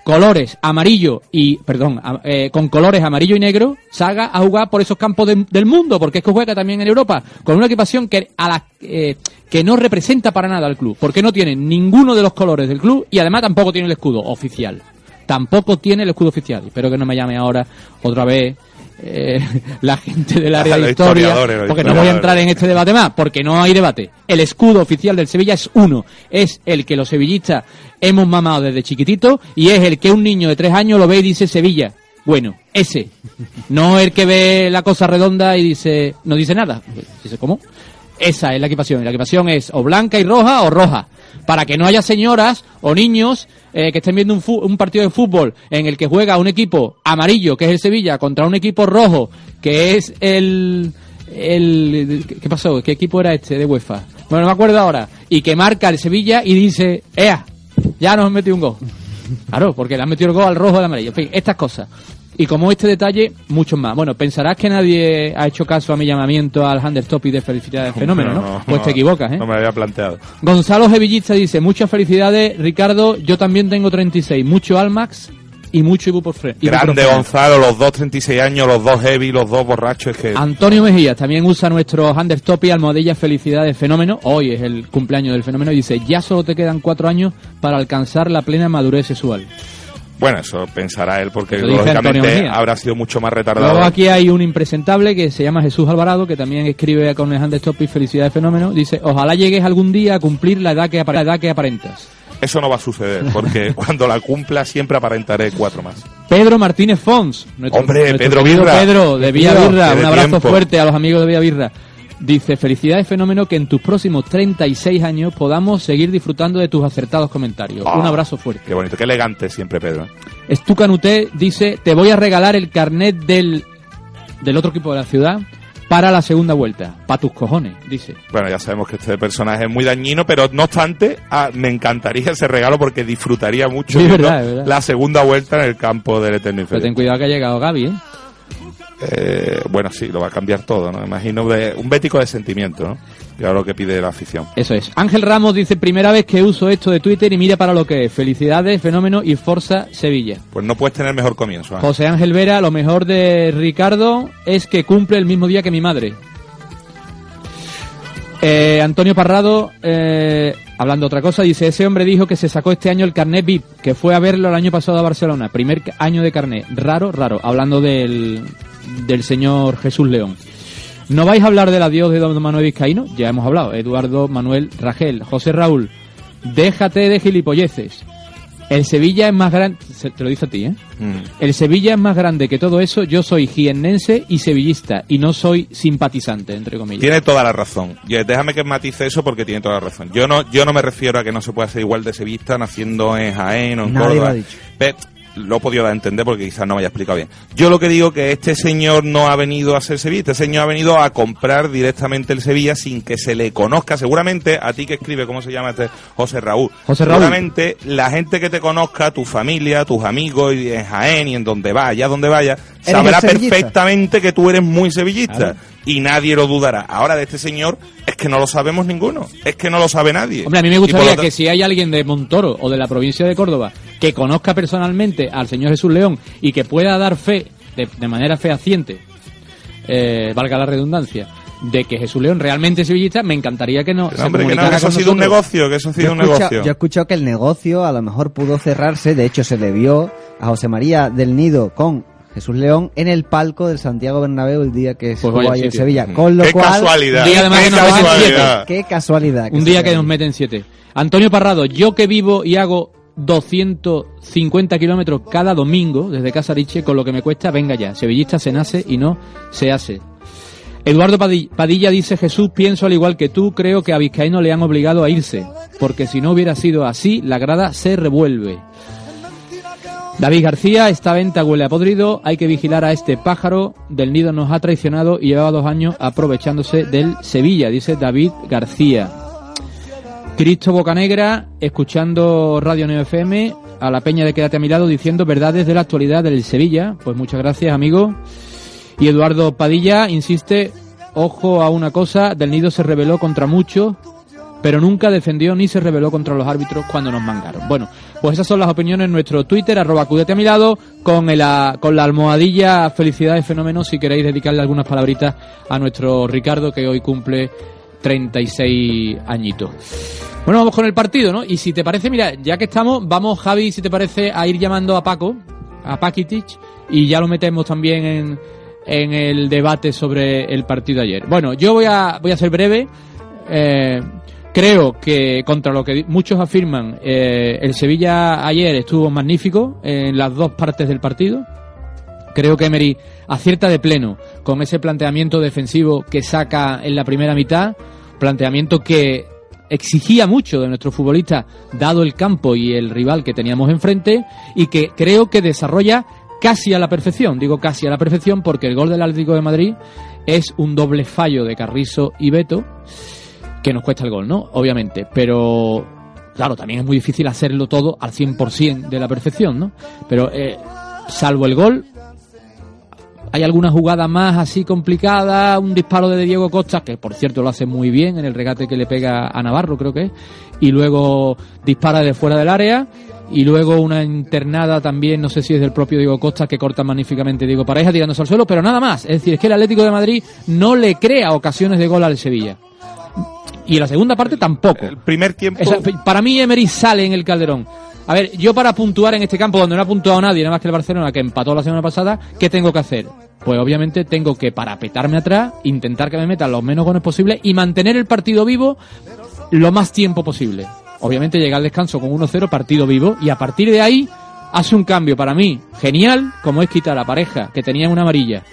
colores amarillo y, perdón, a- eh, con colores amarillo y negro, salga a jugar por esos campos de- del mundo, porque es que juega también en Europa, con una equipación que, a la, eh, que no representa para nada al club, porque no tiene ninguno de los colores del club y además tampoco tiene el escudo oficial. Tampoco tiene el escudo oficial. Espero que no me llame ahora otra vez eh, la gente del área de historia, porque no voy a entrar en este debate más, porque no hay debate. El escudo oficial del Sevilla es uno, es el que los sevillistas hemos mamado desde chiquitito y es el que un niño de tres años lo ve y dice Sevilla. Bueno, ese. No el que ve la cosa redonda y dice, no dice nada. Dice, ¿cómo? Esa es la equipación. La equipación es o blanca y roja o roja. Para que no haya señoras o niños eh, que estén viendo un, un partido de fútbol en el que juega un equipo amarillo, que es el Sevilla, contra un equipo rojo, que es el... el ¿Qué pasó? ¿Qué equipo era este de UEFA? Bueno, no me acuerdo ahora. Y que marca el Sevilla y dice, ¡Ea! Ya nos han metido un gol. Claro, porque le han metido el gol al rojo y al amarillo. En fin, estas cosas. Y como este detalle, muchos más. Bueno, pensarás que nadie ha hecho caso a mi llamamiento al Topic de felicidades fenómeno, ¿no? pues te equivocas, ¿eh? No me había planteado. Gonzalo Sevillista dice, muchas felicidades, Ricardo, yo también tengo 36, mucho Almax y mucho ibuprofeno. Grande Gonzalo, los dos 36 años, los dos heavy, los dos borrachos. Es que Antonio Mejías también usa nuestro Topic almohadilla felicidades fenómeno. Hoy es el cumpleaños del fenómeno y dice, ya solo te quedan cuatro años para alcanzar la plena madurez sexual. Bueno, eso pensará él, porque lógicamente habrá sido mucho más retardado. Luego aquí hay un impresentable que se llama Jesús Alvarado, que también escribe con el Topic felicidades fenómeno. Dice, ojalá llegues algún día a cumplir la edad que, la edad que aparentas. Eso no va a suceder, porque cuando la cumpla siempre aparentaré cuatro más. Pedro Martínez Fons. Nuestro, Hombre, nuestro Pedro Birra. Pedro de Villa qué Un de abrazo tiempo. fuerte a los amigos de Villa Birra. Dice, felicidades fenómeno que en tus próximos 36 años podamos seguir disfrutando de tus acertados comentarios. Ah. Un abrazo fuerte. Qué bonito, qué elegante siempre, Pedro. Estucanuté dice, te voy a regalar el carnet del, del otro equipo de la ciudad para la segunda vuelta. Pa' tus cojones, dice. Bueno, ya sabemos que este personaje es muy dañino, pero no obstante, ah, me encantaría ese regalo porque disfrutaría mucho Sí, verdad, verdad. la segunda vuelta en el campo del Eterno Pero Inferior. ten cuidado que ha llegado Gaby, ¿eh? Eh, bueno, sí, lo va a cambiar todo, ¿no? Imagino de- un bético de sentimiento, ¿no? Y ahora lo que pide la afición. Eso es. Ángel Ramos dice, primera vez que uso esto de Twitter y mira para lo que es. Felicidades, fenómeno y Forza Sevilla. Pues no puedes tener mejor comienzo. ¿eh? José Ángel Vera, lo mejor de Ricardo es que cumple el mismo día que mi madre. Eh, Antonio Parrado, eh, hablando otra cosa, dice, ese hombre dijo que se sacó este año el carnet VIP, que fue a verlo el año pasado a Barcelona, primer año de carnet. Raro, raro, hablando del, del señor Jesús León. ¿No vais a hablar del adiós de Don Manuel Vizcaíno? Ya hemos hablado. Eduardo Manuel Ragel. José Raúl, déjate de gilipolleces. El Sevilla es más grande... se- Te lo dice a ti, ¿eh? Mm. El Sevilla es más grande que todo eso. Yo soy jiennense y sevillista y no soy simpatizante, entre comillas. Tiene toda la razón. Déjame que matice eso porque tiene toda la razón. Yo no, yo no me refiero a que no se pueda ser igual de sevista naciendo en Jaén o en Nadie lo Córdoba. ha dicho. Lo he podido dar a entender porque quizás no me haya explicado bien. Yo lo que digo que este señor no ha venido a ser Sevilla, este señor ha venido a comprar directamente el Sevilla sin que se le conozca. Seguramente a ti que escribe, ¿cómo se llama este? José Raúl. José Raúl. Seguramente la gente que te conozca, tu familia, tus amigos y en Jaén y en donde vaya, donde vaya, sabrá perfectamente que tú eres muy sevillista. Y nadie lo dudará. Ahora de este señor es que no lo sabemos ninguno. Es que no lo sabe nadie. Hombre, a mí me gustaría que si hay alguien de Montoro o de la provincia de Córdoba que conozca personalmente al señor Jesús León y que pueda dar fe, de, de manera fehaciente, eh, valga la redundancia, de que Jesús León realmente es sevillista, me encantaría que no se hombre, que no, comunicara que eso ha sido un negocio, que eso ha sido Yo un he escuchado- negocio. Yo he escuchado que el negocio a lo mejor pudo cerrarse, de hecho se vio a José María del Nido con Jesús León en el palco del Santiago Bernabéu el día que estuvo vaya ahí en. Sevilla. Con lo Qué cual, casualidad. Un día además qué que nos casualidad. qué casualidad. Un día que nos meten siete. Antonio Parrado, yo que vivo y hago 250 kilómetros cada domingo desde Casariche, con lo que me cuesta, venga ya. Sevillista se nace y no se hace. Eduardo Padi- Padilla dice, Jesús, pienso al igual que tú, creo que a Vizcaíno le han obligado a irse, porque si no hubiera sido así, la grada se revuelve. David García, esta venta huele a podrido, hay que vigilar a este pájaro, del nido nos ha traicionado y llevaba dos años aprovechándose del Sevilla, dice David García. Cristo Bocanegra, escuchando Radio Neo FM, a la peña de Quédate a mi lado, diciendo verdades de la actualidad del Sevilla. Pues muchas gracias, amigo. Y Eduardo Padilla insiste, ojo a una cosa, Del Nido se rebeló contra muchos, pero nunca defendió ni se rebeló contra los árbitros cuando nos mangaron. Bueno, pues esas son las opiniones en nuestro Twitter, arroba Cúdete a mi lado, con, el, con la almohadilla Felicidades Fenómenos, si queréis dedicarle algunas palabritas a nuestro Ricardo, que hoy cumple 36 añitos. Bueno, vamos con el partido, ¿no? Y si te parece, mira, ya que estamos, vamos, Javi, si te parece, a ir llamando a Paco, a Pakitic, y ya lo metemos también en, en el debate sobre el partido ayer. Bueno, yo voy a, voy a ser breve. Eh, creo que contra lo que muchos afirman, eh, el Sevilla ayer estuvo magnífico en las dos partes del partido. Creo que Emery acierta de pleno con ese planteamiento defensivo que saca en la primera mitad, planteamiento que exigía mucho de nuestros futbolistas dado el campo y el rival que teníamos enfrente y que creo que desarrolla casi a la perfección, digo casi a la perfección porque el gol del Atlético de Madrid es un doble fallo de Carrizo y Beto que nos cuesta el gol, ¿no? Obviamente, pero claro, también es muy difícil hacerlo todo al 100% de la perfección, ¿no? Pero eh, salvo el gol, hay alguna jugada más así complicada, un disparo de Diego Costa, que por cierto lo hace muy bien en el regate que le pega a Navarro, creo que es, y luego dispara de fuera del área, y luego una internada también, no sé si es del propio Diego Costa, que corta magníficamente Diego Pareja tirándose al suelo, pero nada más. Es decir, es que el Atlético de Madrid no le crea ocasiones de gol al Sevilla. Y en la segunda parte tampoco. El primer tiempo. Esa- para mí Emery sale en el Calderón. A ver, yo para puntuar en este campo donde no ha puntuado nadie, nada más que el Barcelona, que empató la semana pasada, ¿qué tengo que hacer? Pues obviamente tengo que parapetarme atrás, intentar que me metan los menos goles posibles y mantener el partido vivo lo más tiempo posible. Obviamente llega al descanso con 1-0, partido vivo, y a partir de ahí hace un cambio para mí genial, como es quitar a pareja que tenía una amarilla,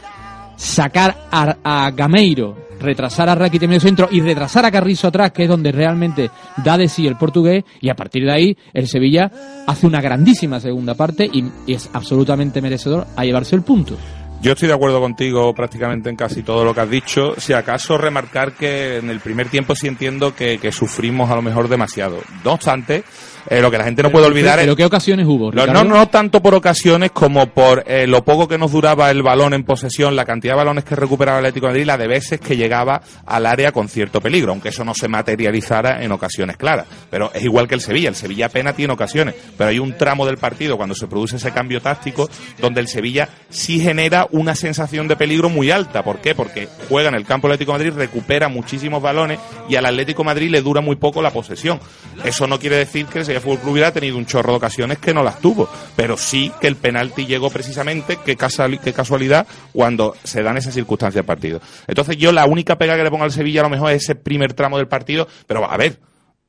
sacar a, a Gameiro, retrasar a Rakitic en medio centro y retrasar a Carrizo atrás, que es donde realmente da de sí el portugués, y a partir de ahí el Sevilla hace una grandísima segunda parte y, es absolutamente merecedor a llevarse el punto. Yo estoy de acuerdo contigo prácticamente en casi todo lo que has dicho. Si acaso remarcar que en el primer tiempo sí entiendo que, que sufrimos a lo mejor demasiado. No obstante, eh, lo que la gente no puede olvidar ¿Pero es... qué ocasiones hubo? Ricardo? no, no tanto por ocasiones como por eh, lo poco que nos duraba el balón en posesión, la cantidad de balones que recuperaba el Atlético de Madrid, la de veces que llegaba al área con cierto peligro, aunque eso no se materializara en ocasiones claras. Pero es igual que el Sevilla, el Sevilla apenas tiene ocasiones, pero hay un tramo del partido cuando se produce ese cambio táctico donde el Sevilla sí genera una sensación de peligro muy alta. ¿Por qué? Porque juega en el campo Atlético de Madrid, recupera muchísimos balones y al Atlético de Madrid le dura muy poco la posesión. Eso no quiere decir que el Fútbol Club hubiera tenido un chorro de ocasiones que no las tuvo, pero sí que el penalti llegó precisamente, qué casualidad, cuando se dan esas circunstancias del partido. Entonces yo la única pega que le pongo al Sevilla a lo mejor es ese primer tramo del partido, pero a ver,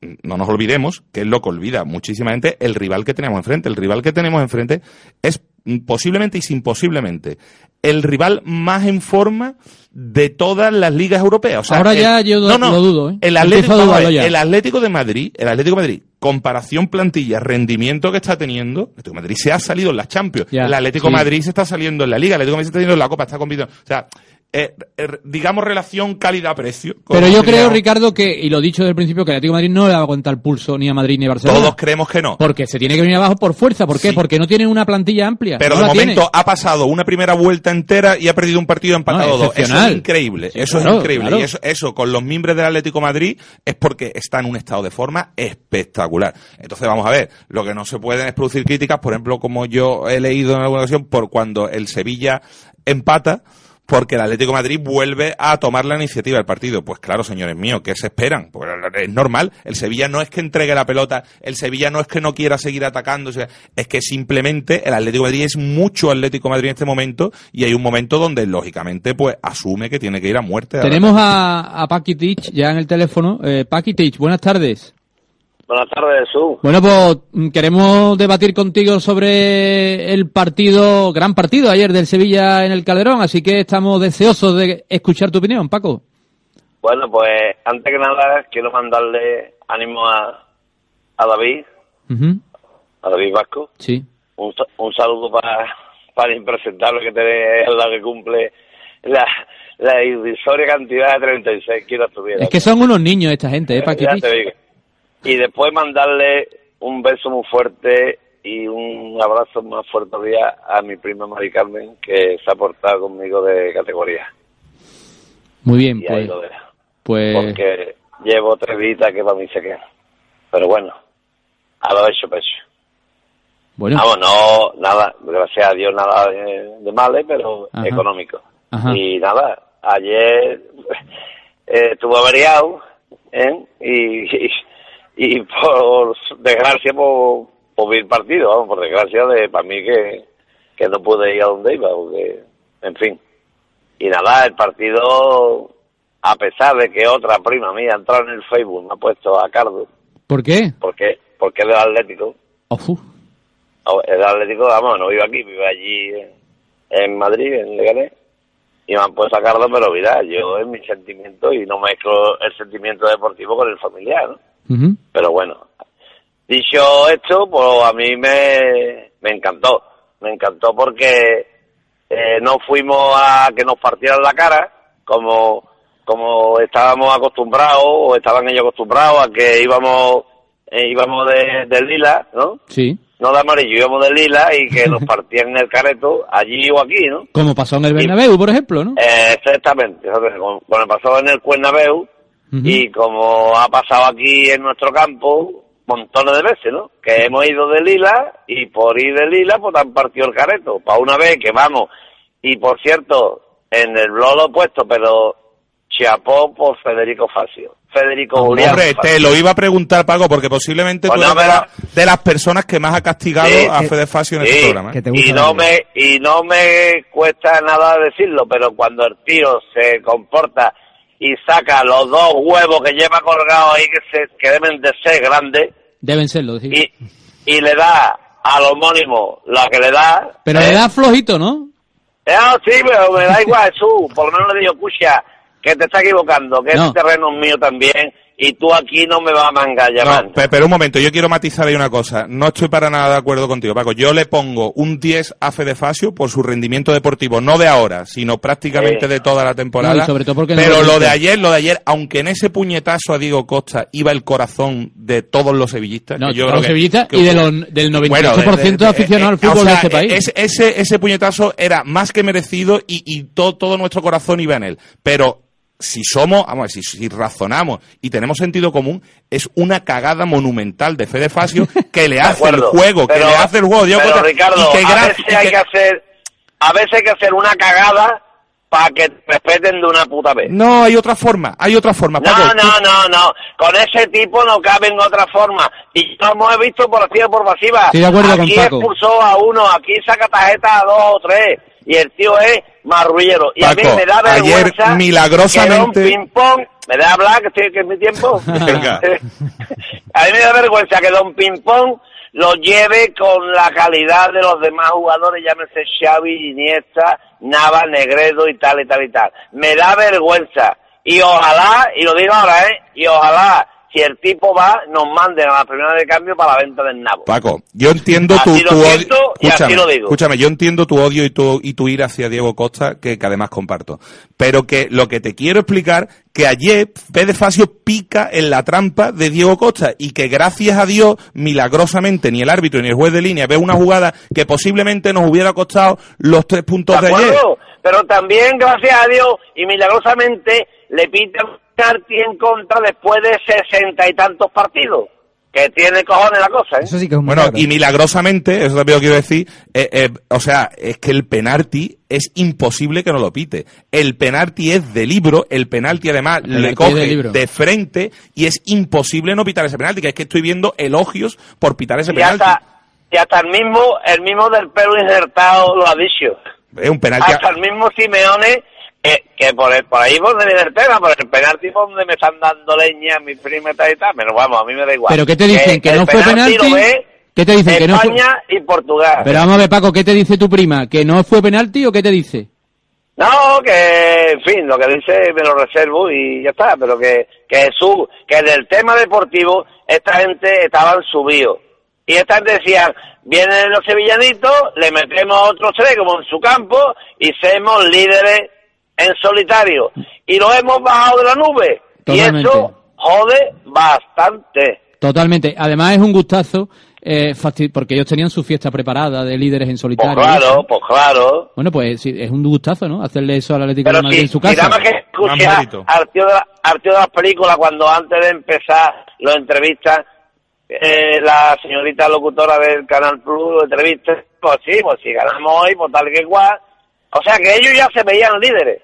no nos olvidemos, que es lo que olvida muchísima gente, el rival que tenemos enfrente. El rival que tenemos enfrente es mm, posiblemente y sin posiblemente, el rival más en forma de todas las ligas europeas. O sea, Ahora el- ya yo no, no, lo dudo, ¿eh? El Atlético, ver, el Atlético de Madrid, el Atlético de Madrid, comparación plantilla, rendimiento que está teniendo, el Atlético de Madrid se ha salido en las Champions. Ya, el Atlético sí. de Madrid se está saliendo en la Liga, el Atlético de Madrid se está saliendo en la Copa, está compitiendo. O sea, eh, eh, digamos relación calidad-precio. Pero yo creo, Ricardo, que, y lo he dicho desde el principio, que el Atlético de Madrid no le va a aguantar el pulso ni a Madrid ni a Barcelona. Todos creemos que no. Porque se tiene que venir abajo por fuerza. ¿Por qué? Sí. Porque no tienen una plantilla amplia. Pero no de momento ha pasado una primera vuelta entera y ha perdido un partido empatado No, dos. Eso es increíble. Sí, eso claro, es increíble. claro. Y eso, eso con los miembros del Atlético de Madrid es porque está en un estado de forma espectacular. Entonces vamos a ver, lo que no se pueden es producir críticas, por ejemplo, como yo he leído en alguna ocasión, por cuando el Sevilla empata. Porque el Atlético Madrid vuelve a tomar la iniciativa del partido. Pues claro, señores míos, ¿qué se esperan? Pues es normal. El Sevilla no es que entregue la pelota, el Sevilla no es que no quiera seguir atacando, es que simplemente el Atlético Madrid es mucho Atlético Madrid en este momento y hay un momento donde lógicamente pues asume que tiene que ir a muerte. Tenemos a, a Pakitic ya en el teléfono. Eh, Pakitic, buenas tardes. Buenas tardes, Jesús. Bueno, pues mm, queremos debatir contigo sobre el partido, gran partido ayer del Sevilla en el Calderón, así que estamos deseosos de escuchar tu opinión, Paco. Bueno, pues antes que nada quiero mandarle ánimo a, a David, a David Vasco. Sí. Un, un saludo para, para el impresentable que te es la que cumple la, la irrisoria cantidad de 36 kilos tuviera. Es que son unos niños esta gente, ¿eh, Ya Pakitic? te digo. Y después mandarle un beso muy fuerte y un abrazo más fuerte todavía a mi prima Mari Carmen, que se ha portado conmigo de categoría. Muy bien, Y ahí pues, lo dejo. pues Porque llevo tres vidas que para mí se quedan. Pero bueno, a lo hecho pecho. bueno, Vamos, no, nada, gracias a Dios nada de, de males, pero Ajá. económico. Ajá. Y nada, ayer eh, estuve averiado, ¿eh? Y, y, y por desgracia, por, por el partido, vamos, por desgracia de para mí que, que no pude ir a donde iba, porque, en fin. Y nada, el partido, a pesar de que otra prima mía ha entrado en el Facebook, me ha puesto a Cardo, ¿por qué? porque, porque es del Atlético, Ofu. El Atlético, vamos, no vive aquí, vive allí en, en Madrid, en Leganés. Y me han puesto a cargo, pero mira, yo en mi sentimiento y no mezclo el sentimiento deportivo con el familiar, ¿no? Pero bueno, dicho esto, pues a mí me, me encantó. Me encantó porque eh, no fuimos a que nos partieran la cara, como, como estábamos acostumbrados, o estaban ellos acostumbrados a que íbamos, eh, íbamos de, de lila, ¿no? Sí. no de amarillo, íbamos de lila y que nos partían el careto allí o aquí, ¿no? Como pasó en el Bernabéu, por ejemplo, ¿no? Eh, exactamente, exactamente, como, como pasó en el Cuernabéu y como ha pasado aquí en nuestro campo montones de veces, ¿no? Que hemos ido de lila y por ir de lila pues han partido el careto. Para una vez que vamos, y por cierto, en el blog lo he puesto, pero chapó por Federico Facio. Federico Julián Hombre, Facio. te lo iba a preguntar, Paco, porque posiblemente Pues tú no, eres de, pero- la- de las personas que más ha castigado Sí, a Fede Facio en Sí, este programa. ¿eh? y no me y no me cuesta nada decirlo, pero cuando el tío se comporta y saca los dos huevos que lleva colgados ahí que se que deben de ser grandes Deben serlo, sí. y y le da al homónimo la que le da, Pero le da flojito, ¿no? eh, ah, sí, pero me da igual, Jesús, por lo menos le digo, escucha, que te está equivocando, que No. este terreno es mío también y tú aquí no me vas a mangar. No, pe- pero un momento, yo quiero matizar ahí una cosa. No estoy para nada de acuerdo contigo, Paco. Yo le pongo un 10 a Fede Facio por su rendimiento deportivo, no de ahora, sino prácticamente Sí. de toda la temporada. No, y sobre todo porque no pero lo de ayer, lo de ayer, aunque en ese puñetazo a Diego Costa iba el corazón de todos los sevillistas. No, que yo de creo los que- sevillistas que- y de los- del 98% Bueno, de- de- de aficionados al eh, fútbol o sea, de este país. Ese, ese, ese puñetazo era más que merecido y, y todo, todo nuestro corazón iba en él. Pero si somos, vamos a ver, si, si razonamos y tenemos sentido común, es una cagada monumental de Fede Facio que le hace el juego, que le hace el juego. Pero, Ricardo, y que a veces y hay que- que hacer, a veces hay que hacer una cagada para que te respeten de una puta vez. No, hay otra forma, hay otra forma. No, tú- no, no, no. Con ese tipo no cabe en otra forma. Y lo hemos visto por activa y por pasiva. Estoy de acuerdo aquí con Paco. expulsó a uno, aquí saca tarjeta a dos o tres. Y el tío es marrullero. Y a mí me da ayer vergüenza milagrosamente- que Don Ping-Pong... ¿Me da hablar que, estoy, que es mi tiempo? Venga. a mí me da vergüenza que Don Ping-Pong lo lleve con la calidad de los demás jugadores, llámese Xavi, Iniesta, Nava, Negredo y tal y tal y tal. Me da vergüenza. Y ojalá, y lo digo ahora, ¿eh? Y ojalá, si el tipo va, nos manden a la primera de cambio para la venta del nabo. Paco, yo entiendo tu, Así lo tu odio. Escúchame, yo entiendo tu odio y tu, y tu ira hacia Diego Costa, que, que además comparto. Pero que lo que te quiero explicar, que ayer Pérez Facio pica en la trampa de Diego Costa y que gracias a Dios, milagrosamente, ni el árbitro ni el juez de línea ve una jugada que posiblemente nos hubiera costado los tres puntos de, ¿De ayer. acuerdo? Pero también, gracias a Dios, y milagrosamente, le pita Martí en contra después de sesenta y tantos partidos. Que tiene cojones la cosa, ¿eh? Eso sí que es un Bueno, milagro. y milagrosamente, eso también lo quiero decir, eh, eh, o sea, es que el penalti es imposible que no lo pite. El penalti es de libro, el penalti además penalti le coge de libro. de frente y es imposible no pitar ese penalti, que es que estoy viendo elogios por pitar ese y penalti. hasta, y hasta el mismo, el mismo del pelo injertado lo ha dicho. Es un penalti. Hasta el mismo Simeone, que, que por, el- por ahí donde viene el tema, por el penalti por donde me están dando leña mi prima y tal y tal, pero vamos, a mí me da igual. ¿Pero qué te dicen? ¿Que el no fue penalti? ¿Qué te dicen? ¿Que no fue- España y Portugal. Pero vamos a ver, Paco, ¿qué te dice tu prima? ¿Que no fue penalti o qué te dice? No, que, en fin, lo que dice me lo reservo y ya está, pero que, que su, que del tema deportivo, esta gente estaban subidos. Y esta gente decían, vienen los sevillanitos, le metemos otros tres como en su campo y somos líderes en solitario. Y lo hemos bajado de la nube. Totalmente. Y eso jode bastante. Totalmente. Además es un gustazo, eh, porque ellos tenían su fiesta preparada de líderes en Pues solitario. y claro, pues claro. Bueno, pues sí, es un gustazo, ¿no? Hacerle eso al Atlético Pero de Madrid si, en su casa. nada más que escuchar al tío, de la, al tío de las películas cuando antes de empezar lo entrevistas, eh, la señorita locutora del Canal Plus lo entrevista, pues sí, pues si ganamos hoy, pues tal que igual. O sea que ellos ya se veían líderes.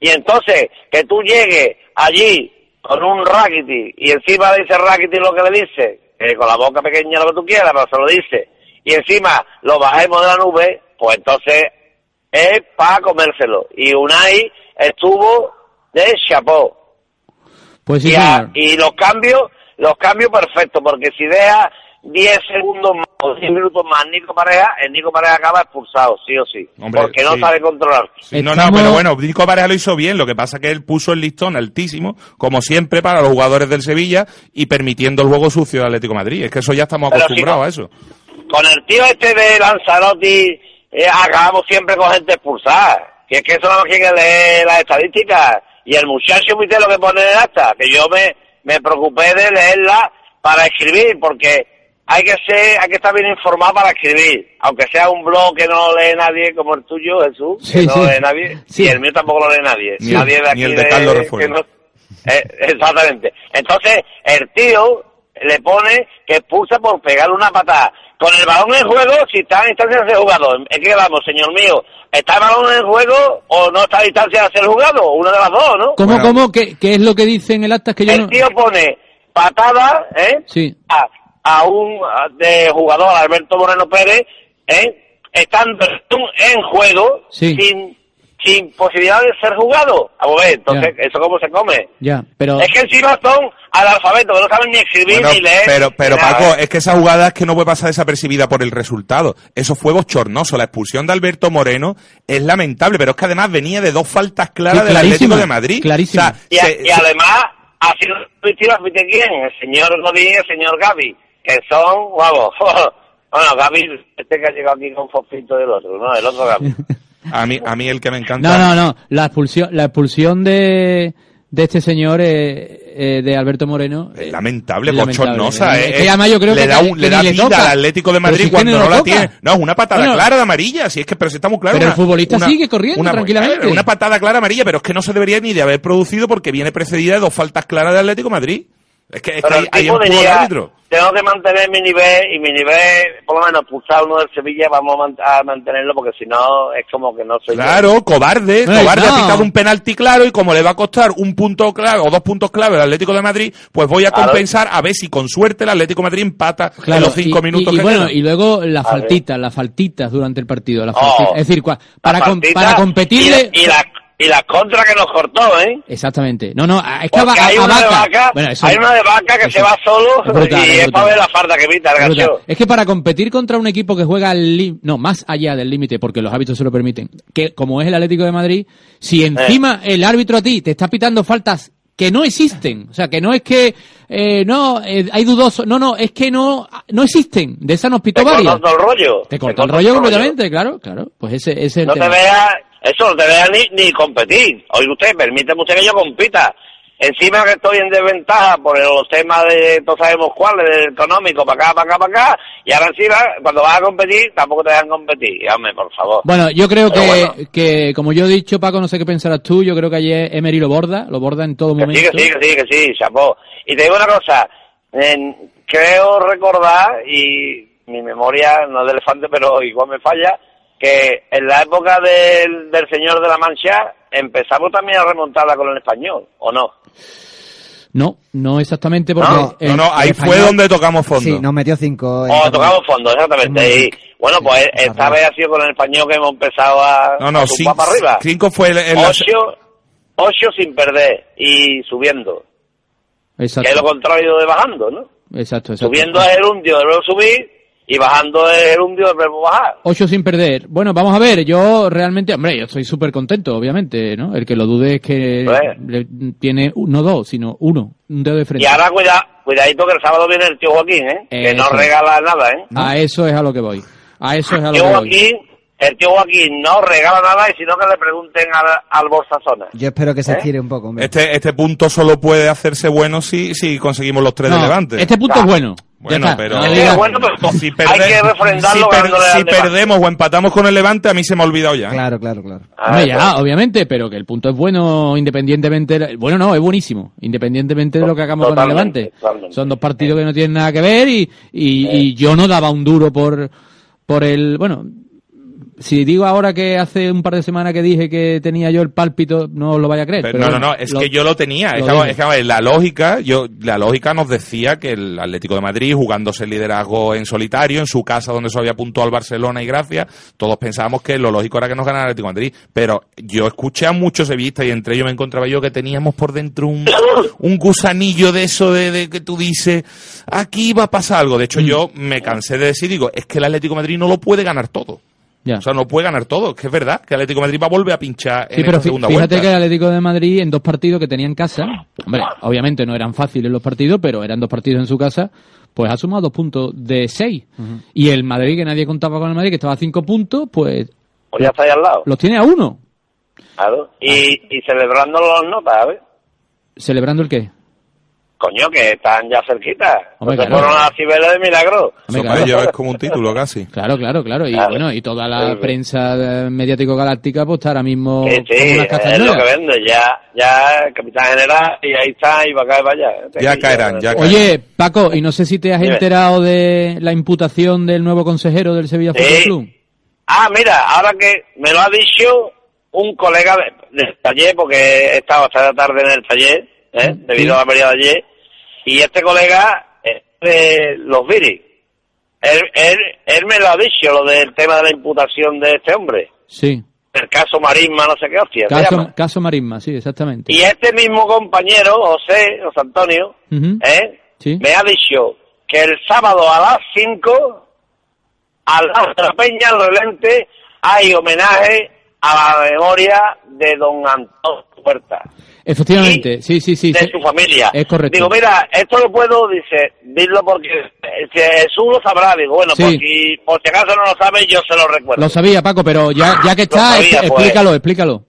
Y entonces, que tú llegues allí con un Rackety y encima de ese Rackety lo que le dice, con la boca pequeña lo que tú quieras, pero se lo dice, y encima lo bajemos de la nube, pues entonces es para comérselo. Y Unai estuvo de chapó. Pues sí, y, a- y los cambios, los cambios perfectos, porque si deja 10 segundos más o 10 minutos más Nico Pareja, el Nico Pareja acaba expulsado, sí o sí. Hombre, porque no sí. sabe controlar. Sí, no, no, pero bueno, Nico Pareja lo hizo bien. Lo que pasa es que él puso el listón altísimo, como siempre, para los jugadores del Sevilla y permitiendo el juego sucio del Atlético de Madrid. Es que eso ya estamos Pero acostumbrados si a eso. Con el tío este de Lanzarotti eh, acabamos siempre con gente expulsada. Que es que eso nada más que leer las estadísticas. Y el muchacho, viste lo que pone en acta, que yo me, me preocupé de leerla para escribir, porque hay que ser, hay que estar bien informado para escribir. Aunque sea un blog que no lee nadie como el tuyo, Jesús, que Sí, no sí. lee nadie, Sí. y el mío tampoco lo lee nadie. Ni el- nadie de ni aquí el de Carlos que no- eh, exactamente. Entonces, el tío le pone que expulsa por pegarle una patada. Con el balón en juego, si está en instancia de ser jugado. Es que vamos, señor mío, ¿está el balón en juego o no está a distancia de ser jugado? Una de las dos, ¿no? ¿Cómo, cómo? ¿Qué, qué es lo que dice en el acta? Es que yo El no... tío pone patada, ¿eh? Sí. A, a un de jugador, Alberto Moreno Pérez, ¿eh? Estando en juego, Sí. sin, sin posibilidad de ser jugado. A ver, entonces, ¿eso cómo se come? Ya, pero... Es que encima son analfabetos, que no saben ni escribir Bueno, ni leer. pero, pero nada. Paco, es que esa jugada es que no puede pasar desapercibida por el resultado. Eso fue bochornoso. La expulsión de Alberto Moreno es lamentable, pero es que además venía de dos faltas claras Sí, del Atlético de Madrid. clarísima. O sea, Y, a- se- y además, ha sido vestido ¿viste quién? El señor Godín y el señor Gaby, que son, vamos, bueno, Gaby, este que ha llegado aquí con Fofito del otro, ¿no? El otro Gaby. a mí, a mí el que me encanta. No, no, no. La expulsión, la expulsión de, de este señor, eh, eh, de Alberto Moreno... eh, Lamentable, bochornosa. Es eh, que además yo creo le que- da, un- que le da vida toca. al Atlético de Madrid si cuando no la tiene. No, es una patada Bueno, clara de amarilla. Si es que, pero si está muy claro. Pero el una- futbolista una- sigue corriendo una- tranquilamente. Una patada clara amarilla, pero es que no se debería ni de haber producido porque viene precedida de dos faltas claras de Atlético de Madrid. Es que, es que Pero hay, el hay tipo un árbitro. tengo que mantener mi nivel, y mi nivel, por lo menos, pulsar uno del Sevilla, vamos a, man- a mantenerlo, porque si no, es como que no soy yo. Claro, cobarde, No, cobarde no. ha pitado un penalti claro y como le va a costar un punto clave o dos puntos clave al Atlético de Madrid, pues voy a compensar a ver si con suerte el Atlético de Madrid empata en los cinco y, minutos y- y que bueno, quedan. y luego las faltitas, las faltitas durante el partido. Las Oh, faltitas. es decir, para, La com- para competirle... Y, y la, y las contras que nos cortó, ¿eh? Exactamente. No, no, es que a, hay a una de Vaca- vaca, Bueno, eso- hay una de vaca que eso- se va solo es brutal, y es es brutal. para ver la farda que evita el gacho. Es que para competir contra un equipo que juega al no, más allá del límite, porque los hábitos se lo permiten, que como es el Atlético de Madrid, si encima el árbitro a ti te está pitando faltas que no existen, o sea, que no es que eh, no eh, hay dudosos, no, no, es que no no existen, de esa nos pitó Te varias. corta todo el rollo. Te corta el rollo completamente, claro, claro. Pues ese, ese es el No te tema. Eso no te vea ni, ni competir. Oye usted, permíteme usted que yo compita. Encima que estoy en desventaja por los temas de, no sabemos cuáles, del económico, para acá, para acá, para acá, y ahora encima, cuando vas a competir, tampoco te dejan competir. Dame, por favor. Bueno, yo creo que, bueno. que, como yo he dicho, Paco, no sé qué pensarás tú, yo creo que ayer Emery lo borda, lo borda en todo Que momento. sí, que sí, que sí, que sí, chapó. Y te digo una cosa, en- creo recordar, y mi memoria no es de elefante, pero igual me falla, que en la época del, del Señor de la Mancha empezamos también a remontarla con el español, ¿o no? No, no exactamente porque... No, el- No, no, ahí fue español- donde tocamos fondo. Sí, nos metió cinco. en O torneo. tocamos fondo, exactamente. Y, bueno, pues esta vez ha sido con el español que hemos empezado a, No, no, a cinco, tumbar para arriba. cinco fue el, el- Ocho, ocho sin perder y subiendo. Exacto, Que es lo contrario de bajando, ¿no? exacto, exacto. Subiendo es el hundio de luego subir y bajando el de luego bajar. Ocho sin perder. Bueno, vamos a ver, yo realmente, hombre, yo estoy súper contento, obviamente, ¿no? El que lo dude es que Pues. le- tiene no dos, sino uno, un dedo de frente. Y ahora cuida, cuidadito que el sábado viene el tío Joaquín, ¿eh? Que no regala nada, ¿eh? A eso es a lo que voy. A eso es a lo Tío que voy. Joaquín, el tío Joaquín no regala nada y sino que le pregunten al, al Borsazona. Yo espero que se ¿Eh? estire un poco. hombre. este, este punto solo puede hacerse bueno si, si conseguimos los tres No, de Levante. Este punto es bueno. Bueno, pero- No digas- es bueno, pero si, hay que refrendarlo si per- si perdemos o empatamos con el Levante, a mí se me ha olvidado ya. ¿eh? Claro, claro, claro. Hombre, ya, obviamente, pero que el punto es bueno independientemente. Bueno, no, es buenísimo, independientemente de lo que hagamos con el Levante. totalmente. Son dos partidos que no tienen nada que ver y, y, y yo no daba un duro por, por el. Bueno, si digo ahora que hace un par de semanas que dije que tenía yo el pálpito, no os lo vaya a creer. Pero pero no, no, bueno, no, es lo- que yo lo tenía. lo Es que, es la lógica, yo, la lógica nos decía que el Atlético de Madrid, jugándose el liderazgo en solitario, en su casa donde se había puntuado al Barcelona y Gracia, todos pensábamos que lo lógico era que nos ganara el Atlético de Madrid. Pero yo escuché a muchos sevillistas y entre ellos me encontraba yo que teníamos por dentro un, un gusanillo de eso de, de que tú dices, aquí va a pasar algo. De Mm. hecho, yo me cansé de decir, digo, es que el Atlético de Madrid no lo puede ganar todo. Ya. O sea, no puede ganar todo. Es que es verdad que el Atlético de Madrid va a volver a pinchar en Sí, pero esta segunda fíjate vuelta. que el Atlético de Madrid en dos partidos que tenía en casa, hombre, obviamente no eran fáciles los partidos, pero eran dos partidos en su casa, pues ha sumado dos puntos de seis. Y el Madrid, que nadie contaba con el Madrid, que estaba a cinco puntos, pues Pues ya está ahí al lado. los tiene a uno. Claro. Y, y celebrando las notas, ¿sabes? ¿Celebrando el qué? Coño, que están ya cerquita. Hombre, No se claro. fueron a cibeles de milagro. Hombre, Eso claro. ellos es como un título casi. Claro, claro, claro. Y Claro. bueno, y toda la Sí, prensa mediático-galáctica pues está ahora mismo Sí, sí, unas es lo que vende. Ya, ya, capitán general, y ahí está, y va a caer para allá. Ya caerán, ya Oye, Paco, y no sé si te has Dime. enterado de la imputación del nuevo consejero del Sevilla Sí. Fútbol Club. Ah, mira, ahora que me lo ha dicho un colega de- del taller, porque he estado hasta la tarde en el taller, ¿eh? Sí. debido a la pelea de ayer, y este colega es de los Viris. Él, él, él me lo ha dicho, lo del tema de la imputación de este hombre. Sí. El caso Marisma, no sé qué hostia. Caso, caso Marisma, sí, exactamente. Y este mismo compañero, José, José Antonio. ¿eh? Sí. me ha dicho que el sábado a las 5, al lado de la Peña, al relente, hay homenaje a la memoria de don Antonio Puerta, Efectivamente, sí, sí, sí. de sí. su familia. Es correcto. Digo, mira, esto lo puedo, dice, dilo porque eh, si Jesús lo sabrá. Digo, bueno, Sí. por, si, por si acaso no lo sabe, yo se lo recuerdo. Lo sabía, Paco, pero ya, ya que está, sabía, pues. explícalo, explícalo.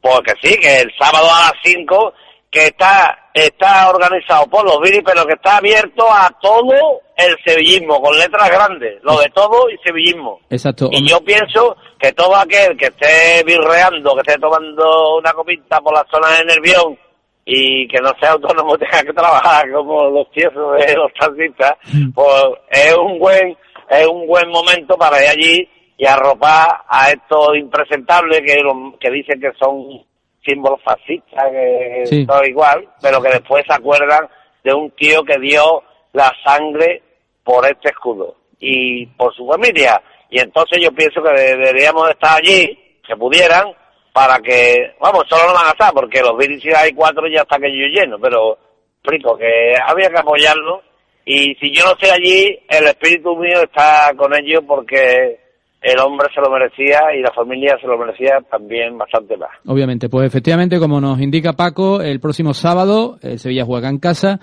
Porque sí, que el sábado a las 5, que está, está organizado por los Viris, pero que está abierto a todo el sevillismo, con letras grandes, lo de todo y sevillismo. Exacto. Y yo pienso que todo aquel que esté birreando, que esté tomando una copita por la zona de Nervión y que no sea autónomo, tenga que trabajar como los tiesos de los taxistas, pues es un buen, es un buen momento para ir allí y arropar a estos impresentables que, que dicen que son símbolos fascistas, que Sí. todo igual, pero que después se acuerdan de un tío que dio la sangre por este escudo y por su familia. Y entonces yo pienso que deberíamos estar allí, que pudieran, para que, vamos, solo no van a estar, porque los si hay cuatro ya está que yo lleno, pero explico que había que apoyarlo y si yo no estoy allí, el espíritu mío está con ellos porque el hombre se lo merecía y la familia se lo merecía también bastante más. Obviamente, pues efectivamente, como nos indica Paco, el próximo sábado el Sevilla juega en casa.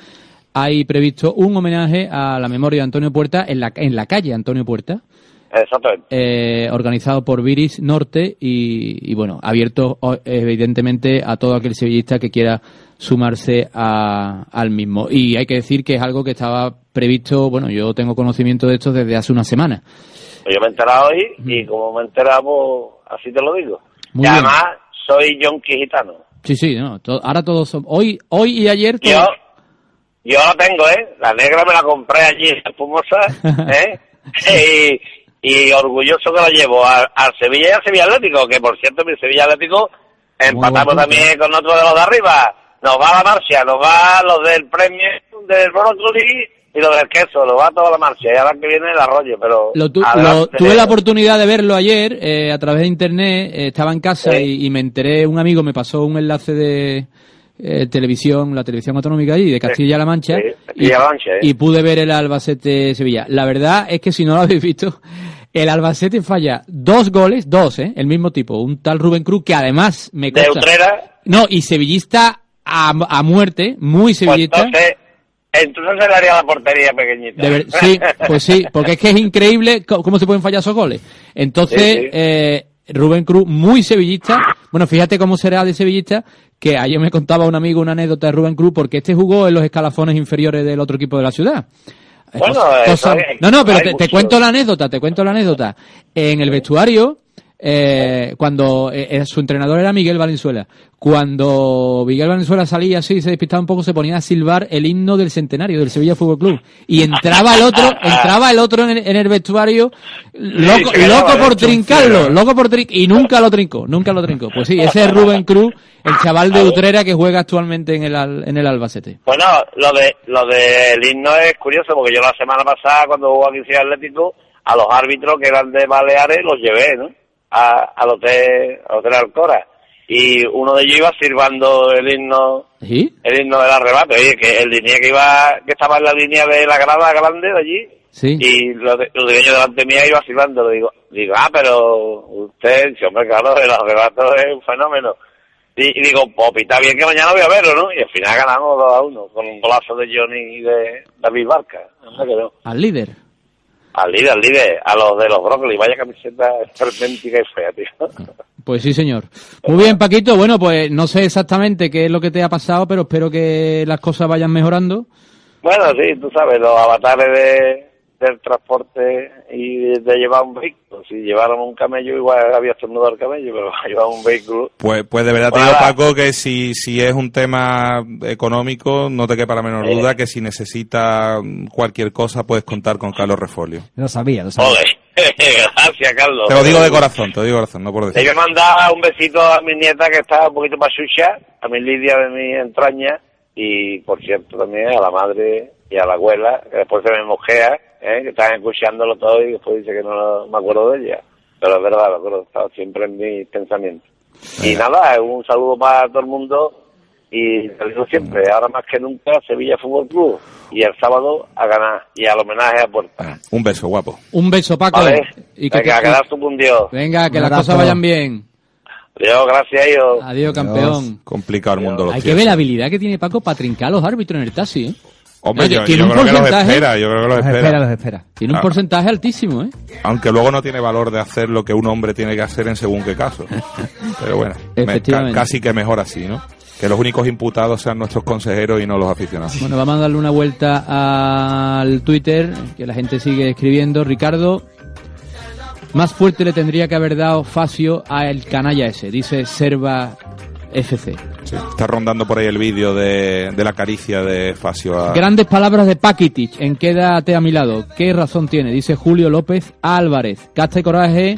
Hay previsto un homenaje a la memoria de Antonio Puerta en la, en la calle Antonio Puerta, Exactamente. eh, organizado por Viris Norte y, y, bueno, abierto evidentemente a todo aquel sevillista que quiera sumarse a- al mismo. Y hay que decir que es algo que estaba previsto, bueno, yo tengo conocimiento de esto desde hace una semana. Yo me he enterado hoy y como me he enterado, pues, así te lo digo. Muy y bien. además, soy yonki gitano. Sí, sí, no, to- ahora todos son, hoy, hoy y ayer Yo, yo la tengo, ¿eh? La negra me la compré allí en Espumosa, ¿eh? y, y orgulloso que la llevo al, al Sevilla y al Sevilla Atlético, que por cierto, mi Sevilla Atlético empatamos también con otro de los de arriba. Nos va la marcha, nos va los del premio del brócoli y los del queso, nos va toda la marcha. Y ahora que viene el arroyo, pero... Lo tu- lo- tuve la oportunidad de verlo ayer eh, a través de internet, eh, estaba en casa y, y me enteré, un amigo me pasó un enlace de eh, televisión, la televisión autonómica allí, de Castilla-La Mancha, Sí, y, Mancha, ¿eh? y pude ver el Albacete-Sevilla. La verdad es que si no lo habéis visto, el Albacete falla dos goles, dos, ¿eh? el mismo tipo, un tal Rubén Cruz que además me De consta... Utrera, No, y sevillista a, a muerte, muy pues sevillista. entonces, entonces se le haría la portería pequeñita. De ver- sí, pues sí, porque es que es increíble cómo se pueden fallar esos goles. Entonces, Sí, sí. eh, Rubén Cruz, muy sevillista. Bueno, fíjate cómo será de sevillista, que ayer me contaba un amigo una anécdota de Rubén Cruz, porque este jugó en los escalafones inferiores del otro equipo de la ciudad. Bueno, Cosa- eso cosa- es- no, no, pero te, te cuento la anécdota, te cuento la anécdota. En el vestuario, eh, cuando eh, eh, su entrenador era Miguel Valenzuela, cuando Miguel Valenzuela salía así, se despistaba un poco, se ponía a silbar el himno del centenario del Sevilla Fútbol Club. Y entraba el otro, entraba el otro en el, en el vestuario, loco, loco por trincarlo, loco por trin y nunca lo trincó, nunca lo trincó. Pues sí, ese es Rubén Cruz, el chaval de Utrera que juega actualmente en el, en el Albacete. Bueno, lo de lo del himno es curioso porque yo la semana pasada cuando jugó aquí en Atlético a los árbitros que eran de Baleares los llevé, ¿no? A, al hotel al hotel Alcora y uno de ellos iba silbando el himno ¿Sí? el himno del arrebato, oye, que el línea que iba que estaba en la línea de la grada grande de allí Sí. y los de, delante mía iba silbando, le digo, digo, ah, pero usted, dice, hombre, claro, el arrebato es un fenómeno. Y, y digo, pues está bien que mañana voy a verlo, ¿no? Y al final ganamos 2 a 1 con un golazo de Johnny y de David Barca. No. Al líder. Al líder, al líder, a los de los brócolis, vaya camiseta esperpéntica y fea, tío. Pues sí, señor. Muy bien, Paquito. Bueno, pues no sé exactamente qué es lo que te ha pasado, pero espero que las cosas vayan mejorando. Bueno, sí, tú sabes, los avatares de, del transporte y de, de llevar un vehículo. Si lleváramos un camello, igual había estornudado el camello, pero llevar un vehículo. Pues, pues de verdad te Pues digo. Paco, que si, si es un tema económico, no te quepa la menor Eh. duda que si necesita cualquier cosa puedes contar con Carlos Refolio. Lo sabía, lo sabía. Joder, gracias, Carlos. Te lo digo de corazón, te lo digo de corazón, no por Le decir. voy a mandar un besito a mi nieta que está un poquito más chucha, a mi Lidia de mi entraña, y por cierto también a la madre y a la abuela, que después se me mojea, ¿eh? que están escuchándolo todo y después dice que no me acuerdo de ella. Pero es verdad, me acuerdo, estaba siempre en mis pensamientos. Y nada, un saludo para todo el mundo y te digo siempre, ahora más que nunca, Sevilla Fútbol Club. Y el sábado a ganar y al homenaje a Puerta. Un beso, guapo. Un beso, Paco. ¿Vale? Y que, Venga, a tu con Dios. venga, que las cosas vayan bien. Adiós, gracias a ellos. Adiós, campeón. Complicado el mundo. los Hay que ver la habilidad que tiene Paco para trincar a los árbitros en el taxi, ¿eh? Hombre, yo, tiene yo un creo que los espera, yo creo que los Los espera. espera, los espera. Tiene un Ah. porcentaje altísimo, ¿eh? Aunque luego no tiene valor de hacer lo que un hombre tiene que hacer en según qué caso. Pero bueno, me- ca- Efectivamente. casi que mejor así, ¿no? Que los únicos imputados sean nuestros consejeros y no los aficionados. Bueno, vamos a darle una vuelta al Twitter, que la gente sigue escribiendo. Ricardo, más fuerte le tendría que haber dado Facio a el canalla ese, dice Serva FC. Sí, Está rondando por ahí el vídeo de, de la caricia de Facio a... Grandes palabras de Pakitic en Quédate a mi lado. ¿Qué razón tiene? Dice Julio López Álvarez. Casta y coraje.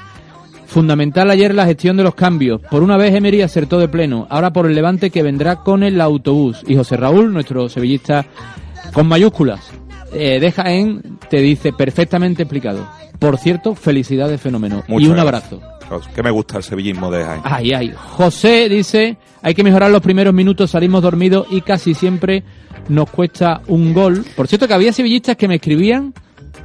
Fundamental ayer la gestión de los cambios. Por una vez Emery acertó de pleno. Ahora por el levante que vendrá con el autobús. Y José Raúl, nuestro sevillista con mayúsculas. eh, de Jaén te dice perfectamente explicado. Por cierto, felicidades, fenómeno. y un gracias. abrazo. Que me gusta el sevillismo de Jaén. Ay, ay. José dice, hay que mejorar los primeros minutos, salimos dormidos y casi siempre nos cuesta un gol. Por cierto, que había sevillistas que me escribían,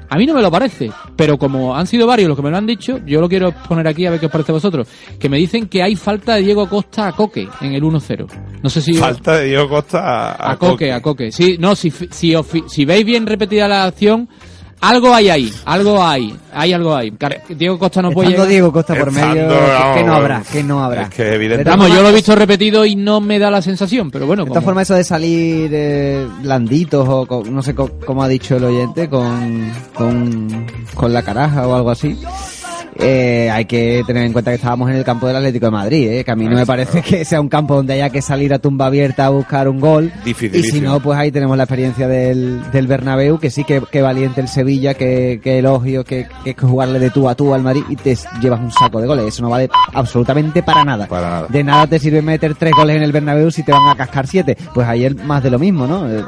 a mí no me lo parece, pero como han sido varios los que me lo han dicho, yo lo quiero poner aquí a ver qué os parece a vosotros, que me dicen que hay falta de Diego Costa a Coque en el 1-0. No sé si... Falta de Diego Costa a, A Coque, a Coque. Sí, no, si, si veis bien repetida la acción, algo hay ahí, algo hay, hay algo ahí. Diego Costa no puede llegar. Diego Costa por Estando, medio, vamos, que no habrá, que no habrá. Es que evidentemente... Vamos, yo lo he visto repetido y no me da la sensación, pero bueno. De esta como- forma eso de salir eh, blanditos o con- no sé co- cómo ha dicho el oyente, con, con, con la caraja o algo así. Eh, hay que tener en cuenta que estábamos en el campo del Atlético de Madrid, eh, que a mí no me parece que sea un campo donde haya que salir a tumba abierta a buscar un gol. Y si no, pues ahí tenemos la experiencia del, del Bernabéu, que sí que, que valiente el Sevilla, que, que elogio, que, que, jugarle de tú a tú al Madrid y te llevas un saco de goles. Eso no vale absolutamente para nada. Para nada. De nada te sirve meter tres goles en el Bernabéu si te van a cascar siete. Pues ayer más de lo mismo, ¿no? Eh,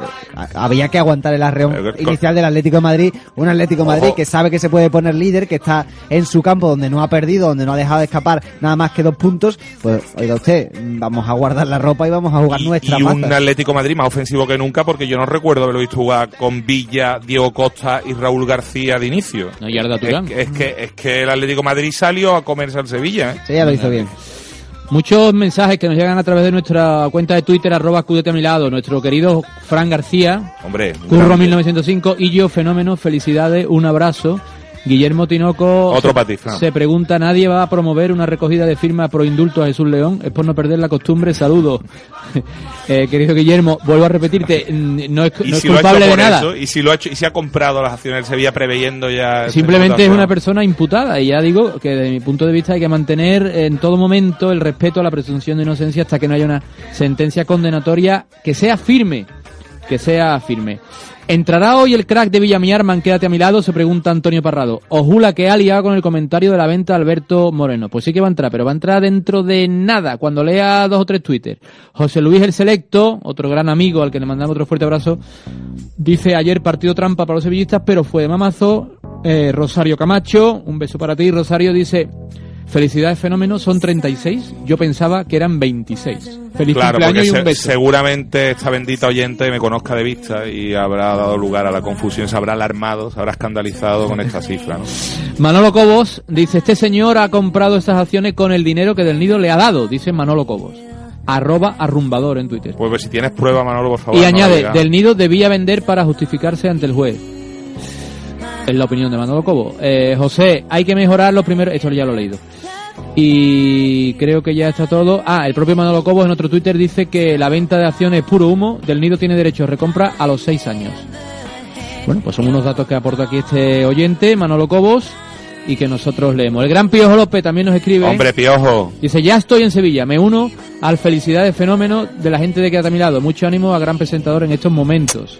Había que aguantar el arreón inicial del Atlético de Madrid. Un Atlético de Madrid que sabe que se puede poner líder, que está en su campo donde no ha perdido, donde no ha dejado de escapar nada más que dos puntos. Pues, oiga usted, vamos a guardar la ropa y vamos a jugar nuestra y un. Atlético Madrid más ofensivo que nunca porque yo no recuerdo haberlo visto jugar con Villa, Diego Costa y Raúl García de inicio. No, y Arda es, Turán. que- es que es que el Atlético Madrid salió a comerse al Sevilla. ¿eh? Sí, ya lo hizo bien. Muchos mensajes que nos llegan a través de nuestra cuenta de Twitter, arroba Cúdete a mi lado, nuestro querido Fran García, Hombre, Curro grande. 1905, y yo, Fenómeno, felicidades, un abrazo. Guillermo Tinoco Otro Fran. se pregunta, ¿nadie va a promover una recogida de firmas pro indulto a Jesús León? Es por no perder la costumbre, saludos. Eh, querido Guillermo, vuelvo a repetirte, no es, no si culpable de nada. eso, y si lo ha hecho, y si ha comprado las acciones del Sevilla preveyendo ya. esta Simplemente es una persona imputada y ya digo que desde mi punto de vista hay que mantener en todo momento el respeto a la presunción de inocencia hasta que no haya una sentencia condenatoria que sea firme, que sea firme. ¿Entrará hoy el crack de Villamiarman? Quédate a mi lado, se pregunta Antonio Parrado. Ojula que ha liado con el comentario de la venta Alberto Moreno. Pues sí que va a entrar, pero va a entrar dentro de nada, cuando lea dos o tres Twitter. José Luis el Selecto, otro gran amigo al que le mandamos otro fuerte abrazo, dice ayer partido trampa para los sevillistas, pero fue de mamazo. Eh, Rosario Camacho, un beso para ti. Rosario dice, felicidades fenómeno, son 36. Yo pensaba que eran 26. Feliz Claro, cumpleaños porque y un se- beso. seguramente esta bendita oyente me conozca de vista y habrá dado lugar a la confusión, se habrá alarmado, se habrá escandalizado con esta cifra. ¿no? Manolo Cobos dice, este señor ha comprado estas acciones con el dinero que Del Nido le ha dado, dice Manolo Cobos. Arroba arrumbador en Twitter. Pues, pues si tienes prueba, Manolo, por favor. Y añade. Del Nido debía vender para justificarse ante el juez. Es la opinión de Manolo Cobo. Eh, José, hay que mejorar los primeros... Esto ya lo he leído. Y creo que ya está todo. Ah, el propio Manolo Cobo en otro Twitter dice que la venta de acciones es puro humo. Del Nido tiene derecho a recompra a los seis años. Bueno, pues son unos datos que aporta aquí este oyente, Manolo Cobos, y que nosotros leemos. El gran Piojo López también nos escribe. Hombre, piojo. Dice, ya estoy en Sevilla, me uno al felicidades fenómeno de la gente de Quédate a mi lado. Mucho ánimo a gran presentador en estos momentos.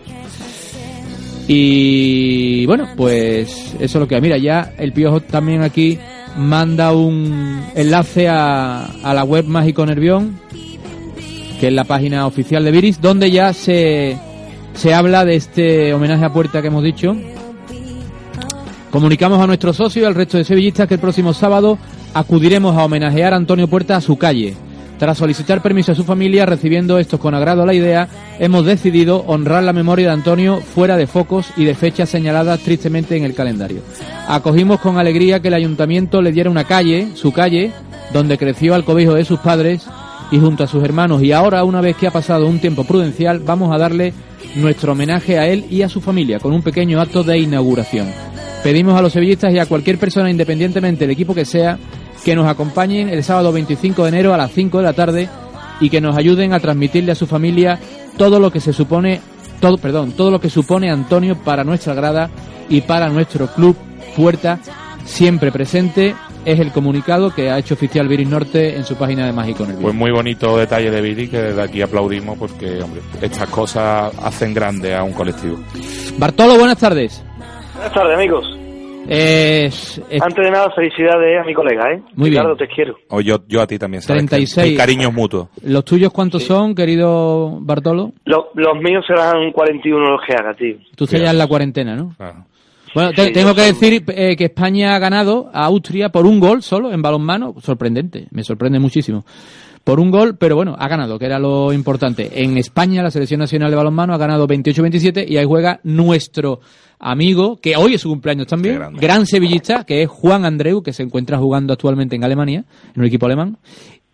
Y bueno, pues eso es lo que. Mira, ya el Piojo también aquí manda un enlace a, a la web Mágico Nervión, que es la página oficial de Viris, donde ya se, se habla de este homenaje a puerta que hemos dicho. Comunicamos a nuestros socios y al resto de sevillistas que el próximo sábado acudiremos a homenajear a Antonio Puerta a su calle. Tras solicitar permiso a su familia, recibiendo estos con agrado la idea, hemos decidido honrar la memoria de Antonio fuera de focos y de fechas señaladas tristemente en el calendario. Acogimos con alegría que el ayuntamiento le diera una calle, su calle, donde creció al cobijo de sus padres y junto a sus hermanos. Y ahora, una vez que ha pasado un tiempo prudencial, vamos a darle nuestro homenaje a él y a su familia con un pequeño acto de inauguración. Pedimos a los sevillistas y a cualquier persona, independientemente del equipo que sea, que nos acompañen el sábado 25 de enero a las 5 de la tarde y que nos ayuden a transmitirle a su familia todo lo que se supone, todo, perdón, todo lo que supone Antonio para nuestra grada y para nuestro club Puerta, siempre presente. Es el comunicado que ha hecho oficial Viris Norte en su página de Mágico Nervioso. Pues muy bonito detalle de Billy que desde aquí aplaudimos porque, hombre, estas cosas hacen grande a un colectivo. Bartolo, buenas tardes. Buenas tardes, amigos. Es- es- Antes de nada, felicidades a mi colega, ¿eh? Muy bien. Ricardo, te quiero. O yo, yo a ti también. ¿sabes? 36. Que El cariño es mutuo. ¿Los tuyos cuántos son, querido Bartolo? Lo- los míos serán 41 los que haga, tío. Tú estás ya en la cuarentena, ¿no? Claro. Bueno, te- Sí, tengo que soy- decir eh, que España ha ganado a Austria por un gol solo en balonmano. Sorprendente, me sorprende muchísimo. Por un gol, pero bueno, ha ganado, que era lo importante. En España, la Selección Nacional de Balonmano ha ganado 28-27 y ahí juega nuestro amigo, que hoy es su cumpleaños también, gran sevillista, que es Juan Andreu, que se encuentra jugando actualmente en Alemania, en un equipo alemán,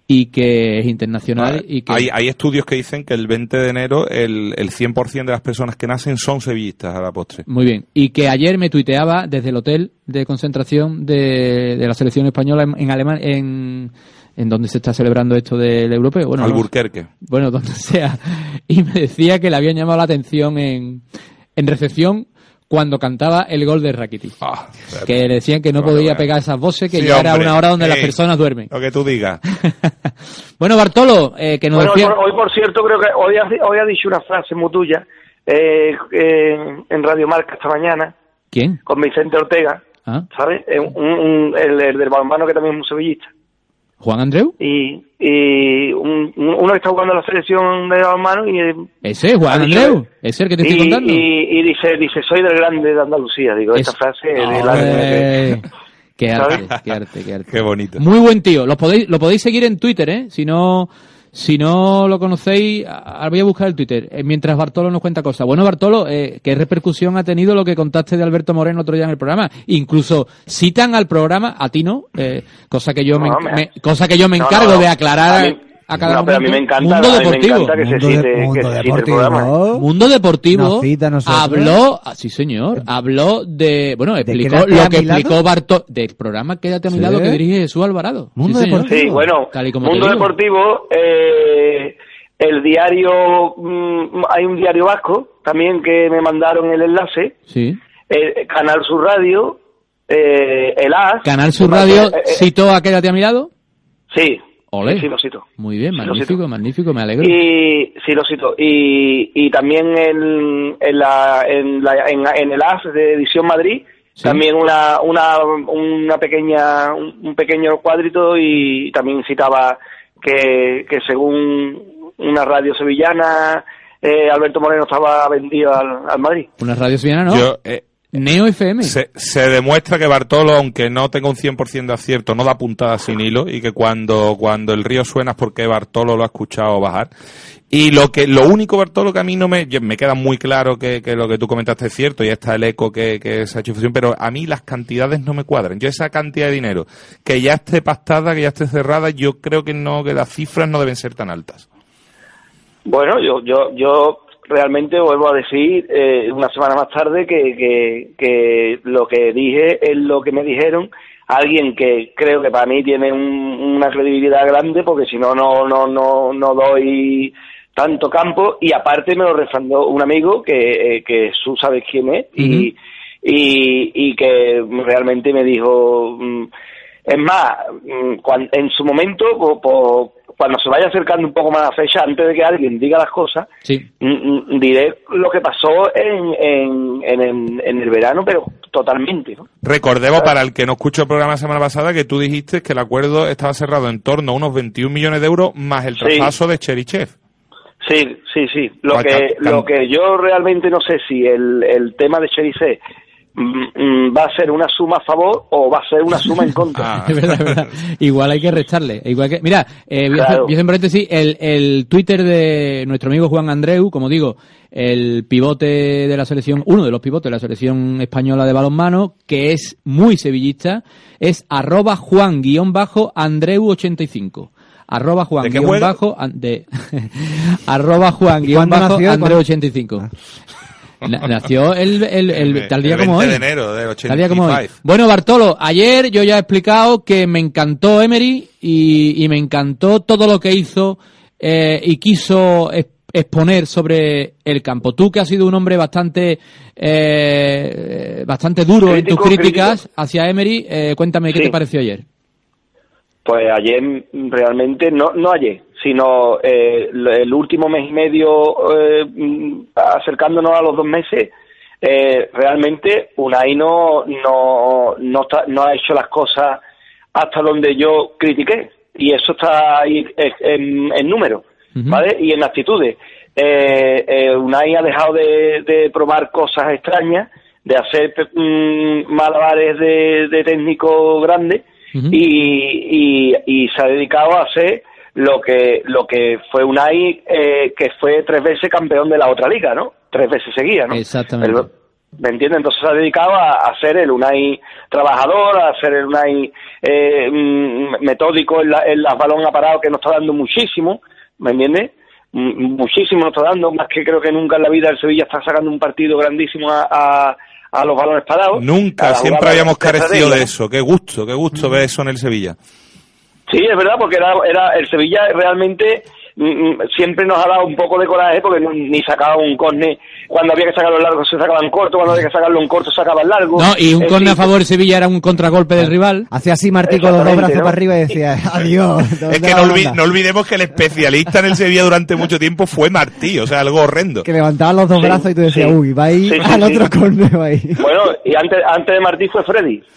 y que es internacional. y que... Hay, hay estudios que dicen que el 20 de enero el, el 100% de las personas que nacen son sevillistas a la postre. Muy bien. Y que ayer me tuiteaba desde el hotel de concentración de, de la selección española en, en Alemania, en, en donde se está celebrando esto del europeo. Bueno, no- Alburquerque. bueno, donde sea. Y me decía que le habían llamado la atención en, en recepción cuando cantaba el gol de Rakitic. Ah, que le decían que no Bueno, podía bueno. pegar esas voces, que Sí, ya era una hora donde las personas duermen. Lo que tú digas. Bueno, Bartolo, eh, que nos Bueno, hoy, decía... por, hoy, por cierto, creo que hoy ha, hoy ha dicho una frase muy tuya eh, eh, en Radio Marca esta mañana ¿Quién? con Vicente Ortega, Ah, ¿sabes? Eh, un- un- el, el del balonmano que también es un sevillista. ¿Juan Andreu? Y, y un- un- uno que está jugando la selección de balonmano y, Ese, Juan Andreu. Ese es el que te estoy y, contando. y- y dice, dice, soy del grande de Andalucía. Digo, esta Es- frase de la Qué arte, qué arte, qué arte. Qué bonito. Muy buen tío. Lo podéis, lo podéis seguir en Twitter, ¿eh? Si no, si no lo conocéis, ahora voy a buscar el Twitter. eh, mientras Bartolo nos cuenta cosas. Bueno, Bartolo, eh, ¿qué repercusión ha tenido lo que contaste de Alberto Moreno otro día en el programa? Incluso citan al programa, a ti no, eh, cosa que yo me, No, me- me- cosa que yo me No, encargo no. de aclarar A cada no, pero a mí me encanta, Mundo me deportivo. encanta que se Mundo cite, se cite el Deportivo. programa. Mundo Deportivo cita habló, ah, sí señor, habló de, bueno, explicó lo que explicó Bartolo del programa Quédate a mi Sí. lado que dirige Jesús Alvarado. Mundo Sí, señor. Deportivo. Sí, bueno, Tal y como te Mundo. Deportivo, eh, el diario, mm, hay un diario vasco también que me mandaron el enlace, Sí. eh, Canal Sur Radio, eh, el AS. Canal Sur Eh, Radio eh, eh, citó a Quédate a mi lado. Sí, Olé. sí, lo cito. Muy bien, Sí, magnífico, magnífico, me alegro. Y sí, lo cito. Y, y también en, en, la, en, la, en, en el AS de Edición Madrid, Sí. también una, una, una pequeña, un, un pequeño cuadrito y también citaba que, que según una radio sevillana, eh, Alberto Moreno estaba vendido al, al Madrid. Una radio sevillana, ¿no? Yo, eh, Neo FM. se, se demuestra que Bartolo, aunque no tenga un 100% de acierto, no da puntadas sin hilo y que cuando, cuando el río suena es porque Bartolo lo ha escuchado bajar. Y lo que lo único, Bartolo, que a mí no me, me queda muy claro que, que lo que tú comentaste es cierto y está el eco que, que se ha hecho fusión, pero a mí las cantidades no me cuadran. Yo esa cantidad de dinero que ya esté pactada, que ya esté cerrada, yo creo que no, que las cifras no deben ser tan altas. Bueno, yo, yo, yo realmente vuelvo a decir eh, una semana más tarde que, que, que lo que dije es lo que me dijeron. Alguien que creo que para mí tiene un- una credibilidad grande porque si no no no no no doy tanto campo. Y aparte me lo refrendó un amigo que eh, que tú sabes quién es y, y y que realmente me dijo mm, es más, mm, en su momento, cuando se vaya acercando un poco más la fecha, antes de que alguien diga las cosas, Sí. mm, mm, diré lo que pasó en, en, en, el- en el verano, pero totalmente. ¿no? Recordemos para el que no escuchó el programa la semana pasada que tú dijiste que el acuerdo estaba cerrado en torno a unos 21 millones de euros más el Sí. traspaso de Cherichev. Sí, sí, sí. Lo Ah, que, lo que yo realmente no sé si el, el tema de Cherice mm, va a ser una suma a favor o va a ser una suma en contra. Ah. Es verdad, es verdad. Igual hay que restarle. Igual que, mira, eh, voy, a hacer, Claro. voy a hacer en paréntesis el, el Twitter de nuestro amigo Juan Andreu, como digo, el pivote de la selección, uno de los pivotes de la selección española de balonmano, que es muy sevillista, es arroba Juan-Andreu85. Arroba Juan ¿De guion bajo de arroba Juan ¿Y guion bajo? Andreu 85. Na- Nació el, el, el- tal día el como 20 hoy. de enero del Tal día como hoy. 85. Bueno, Bartolo, ayer yo ya he explicado que me encantó Emery y, y me encantó todo lo que hizo eh, y quiso ex- exponer sobre el campo. Tú que has sido un hombre bastante eh, bastante duro en tus críticas crítico. hacia Emery, eh, cuéntame qué Sí. te pareció ayer. Pues ayer realmente, no, no ayer, sino eh, el último mes y medio, eh, acercándonos a los dos meses, eh, realmente Unai no, no, no, está- no ha hecho las cosas hasta donde yo critiqué. Y eso está ahí en, en, números, ¿vale? Y en actitudes. Eh, eh, Unai ha dejado de, de probar cosas extrañas, de hacer mm, malabares de, de técnico grande y, y, y se ha dedicado a hacer lo que lo que fue Unai, eh, que fue tres veces campeón de la otra liga, ¿no? Tres veces seguía, ¿no? Exactamente. El- ¿Me entiendes? Entonces se ha dedicado a, a ser el Unai trabajador, a ser el Unai eh, mm, metódico en, la, en las balón aparados que nos está dando muchísimo, ¿me entiendes? Mm, Muchísimo nos está dando, más que creo que nunca en la vida el Sevilla está sacando un partido grandísimo a, a, a los balones parados. Nunca, siempre habíamos carecido de eso. Qué gusto, qué gusto ver eso en el Sevilla. Sí, es verdad, porque era, era el Sevilla realmente siempre nos ha dado un poco de coraje porque ni sacaba un córner cuando había que sacarlo largo se sacaban corto, cuando había que sacarlo en corto sacaban largo. No, y un córner a favor de Sevilla era un contragolpe del rival. Hacía así Martí con los dos brazos ¿no? para arriba y decía, adiós. Es ¿dónde que no, olvidemos que el especialista en el Sevilla durante mucho tiempo fue Martí, o sea, algo horrendo. Que levantaba los dos Sí, brazos y tú decías, sí. uy, va ahí Sí, sí, al sí. otro córner, va ahí. Bueno, y antes, antes de Martí fue Freddy.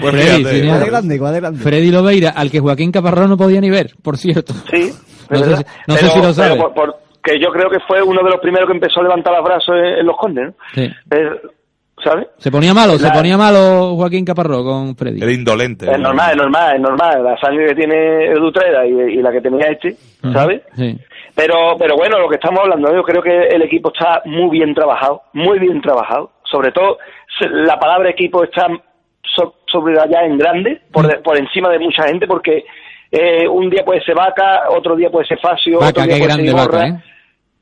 Pues Freddy, fíjate. Freddy Lobeira, al que Joaquín Caparrós no podía ni ver, por cierto. Sí, No sé si- sé lo sabe. por- por- que yo creo que fue uno de los primeros que empezó a levantar los brazos en, en los condes, ¿no? Sí. ¿Sabes? Se ponía malo, se ponía malo Joaquín Caparrós con Freddy. Era indolente. Es normal, es normal, es normal. La sangre que tiene Edu Treda y, y la que tenía este, ¿sabes? Sí. Pero, pero bueno, lo que estamos hablando, yo creo que el equipo está muy bien trabajado, muy bien trabajado. Sobre todo, se- la palabra equipo está so- sobre allá en grande, por, de- por encima de mucha gente, porque eh, un día puede ser Vaca, otro día puede ser Facio, Vaca, otro día qué puede ser grande Iborra, Vaca, ¿eh?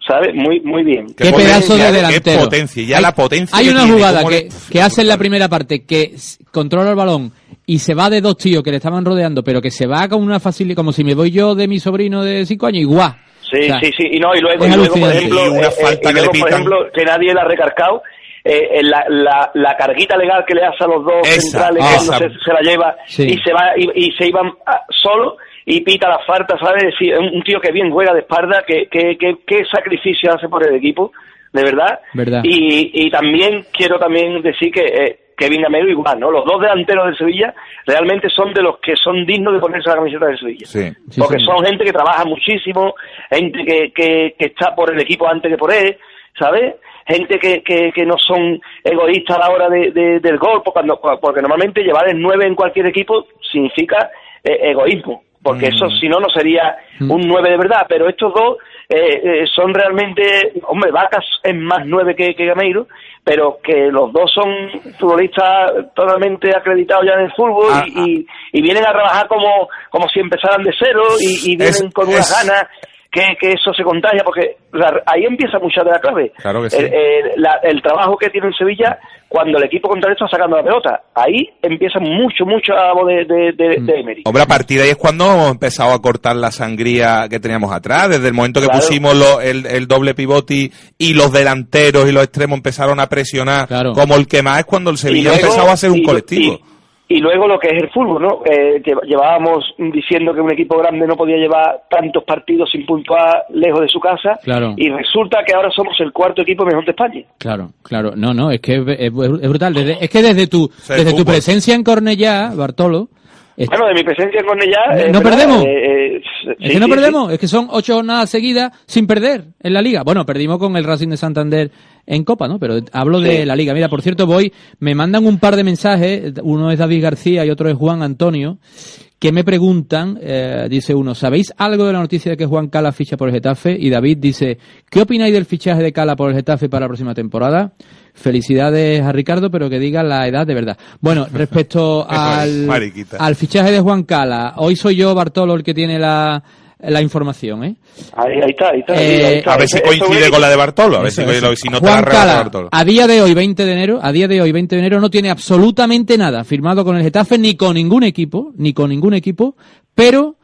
¿sabes? Muy, muy bien. Qué pedazo de delantero. Qué potencia, ya Hay- la potencia Hay que una tiene, jugada que, le- que hace en la primera parte que controla el balón y se va de dos tíos que le estaban rodeando, pero que se va con una facilidad, como si me voy yo de mi sobrino de cinco años, igual. Sí, O sea, sí, sí, y no, y luego, y por ejemplo, Y una eh, eh, falta y que le por ejemplo, que nadie la ha recargado, eh, en la, la, la carguita legal que le hace a los dos Esa, centrales esa. cuando se, se la lleva Sí. y se va y, y se iban ah, solo y pita la falta, ¿sabes? Un tío que bien juega de espalda, que, que, que, qué sacrificio hace por el equipo, de verdad. Verdad. Y, y también quiero también decir que eh, Kevin Gamero igual, ¿no? Los dos delanteros del Sevilla realmente son de los que son dignos de ponerse la camiseta del Sevilla Sí. Sí, porque son gente que trabaja muchísimo, gente que, que, que está por el equipo antes que por él, ¿sabes? Gente que, que, que no son egoístas a la hora de, de- del gol, porque, porque normalmente llevar el 9 en cualquier equipo significa eh, egoísmo, porque eso si no, no sería un 9 de verdad, pero estos dos eh, eh, son realmente, hombre, Vacas es más 9 que, que Gameiro, pero que los dos son futbolistas totalmente acreditados ya en el fútbol Ah, y, y- y vienen a trabajar como, como si empezaran de cero y, y vienen Es- con unas es- ganas que, que eso se contagia, porque la- ahí empieza mucha de la clave. Claro que sí. el, el- la- el trabajo que tiene en Sevilla cuando el equipo contrario está sacando la pelota. Ahí empieza mucho, mucho a la voz de, de, de, Mm. de Emery. Hombre, a partir de ahí es cuando hemos empezado a cortar la sangría que teníamos atrás. Desde el momento que Claro. pusimos lo- el, el doble pivote y, los delanteros y los extremos empezaron a presionar Claro. como el que más es cuando el Sevilla luego- empezaba a ser un y- colectivo. Y, y luego lo que es el fútbol, ¿no? Eh, lle- llevábamos diciendo que un equipo grande no podía llevar tantos partidos sin puntuar lejos de su casa. Claro. Y resulta que ahora somos el cuarto equipo mejor de España. Claro, claro. No, no, es que es, es- es brutal. Desde- es que desde tu, desde tu presencia en Cornellá, Bartolo, Bueno, de mi presencia con ella... No- eh, no ¿verdad? perdemos. Eh, eh, es que no sí, perdemos, es que son ocho jornadas seguidas sin perder en la liga. Bueno, perdimos con el Racing de Santander en Copa, ¿no? Pero hablo de la liga. Mira, por cierto, voy, me mandan un par de mensajes, uno es David García y otro es Juan Antonio, que me preguntan, eh, dice uno, ¿sabéis algo de la noticia de que Juan Cala ficha por el Getafe? Y David dice, ¿qué opináis del fichaje de Cala por el Getafe para la próxima temporada? Felicidades a Ricardo, pero que diga la edad de verdad. Bueno, respecto al, fichaje de Juan Cala, hoy soy yo, Bartolo, el que tiene la, la información, ¿eh? Ahí, ahí está, ahí está. Eh, ahí está. A ver si coincide con la de Bartolo, a ver si, Eso, eso. si no te Juan Cala, Bartolo. a día de hoy, 20 de enero, a día de hoy, 20 de enero, no tiene absolutamente nada firmado con el Getafe, ni con ningún equipo, ni con ningún equipo, pero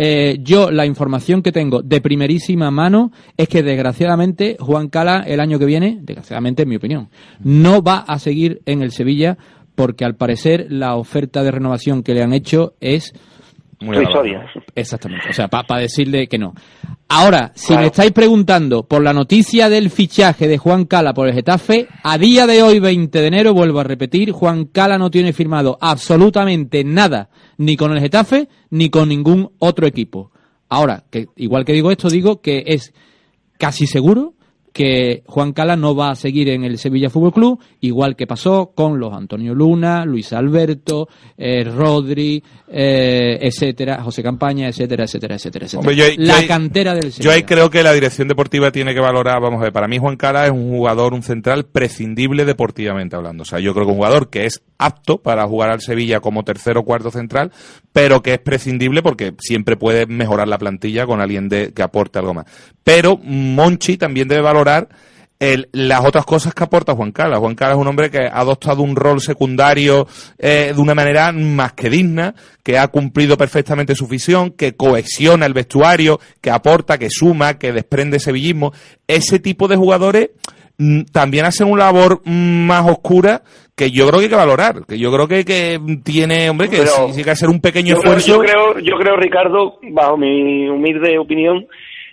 eh, yo la información que tengo de primerísima mano es que desgraciadamente Juan Cala el año que viene, desgraciadamente en mi opinión, no va a seguir en el Sevilla porque al parecer la oferta de renovación que le han hecho es Muy. Exactamente, o sea, para decirle que no. Ahora, si me estáis preguntando por la noticia del fichaje de Juan Cala por el Getafe, a día de hoy, 20 de enero, vuelvo a repetir, Juan Cala no tiene firmado absolutamente nada, ni con el Getafe, ni con ningún otro equipo. Ahora, que igual que digo esto, digo que es casi seguro que Juan Cala no va a seguir en el Sevilla Fútbol Club, igual que pasó con los Antonio Luna, Luis Alberto, eh, Rodri, eh, etcétera, José Campaña, etcétera, etcétera, etcétera, etcétera. Hombre, yo ahí- la yo cantera del Yo Sevilla. ahí creo que la dirección deportiva tiene que valorar, vamos a ver, para mí Juan Cala es un jugador, un central prescindible deportivamente hablando. O sea, yo creo que un jugador que es apto para jugar al Sevilla como tercero o cuarto central, pero que es prescindible porque siempre puede mejorar la plantilla con alguien de, que aporte algo más. Pero Monchi también debe valorar el- las otras cosas que aporta Juan Cala. Juan Cala es un hombre que ha adoptado un rol secundario eh, de una manera más que digna, que ha cumplido perfectamente su visión, que cohesiona el vestuario, que aporta, que suma, que desprende sevillismo. Ese tipo de jugadores mm, también hacen una labor mm, más oscura que yo creo que hay que valorar, que yo creo que, que tiene, hombre, que sí, sí que hacer un pequeño yo creo, esfuerzo. yo creo, yo creo, Ricardo, bajo mi humilde opinión,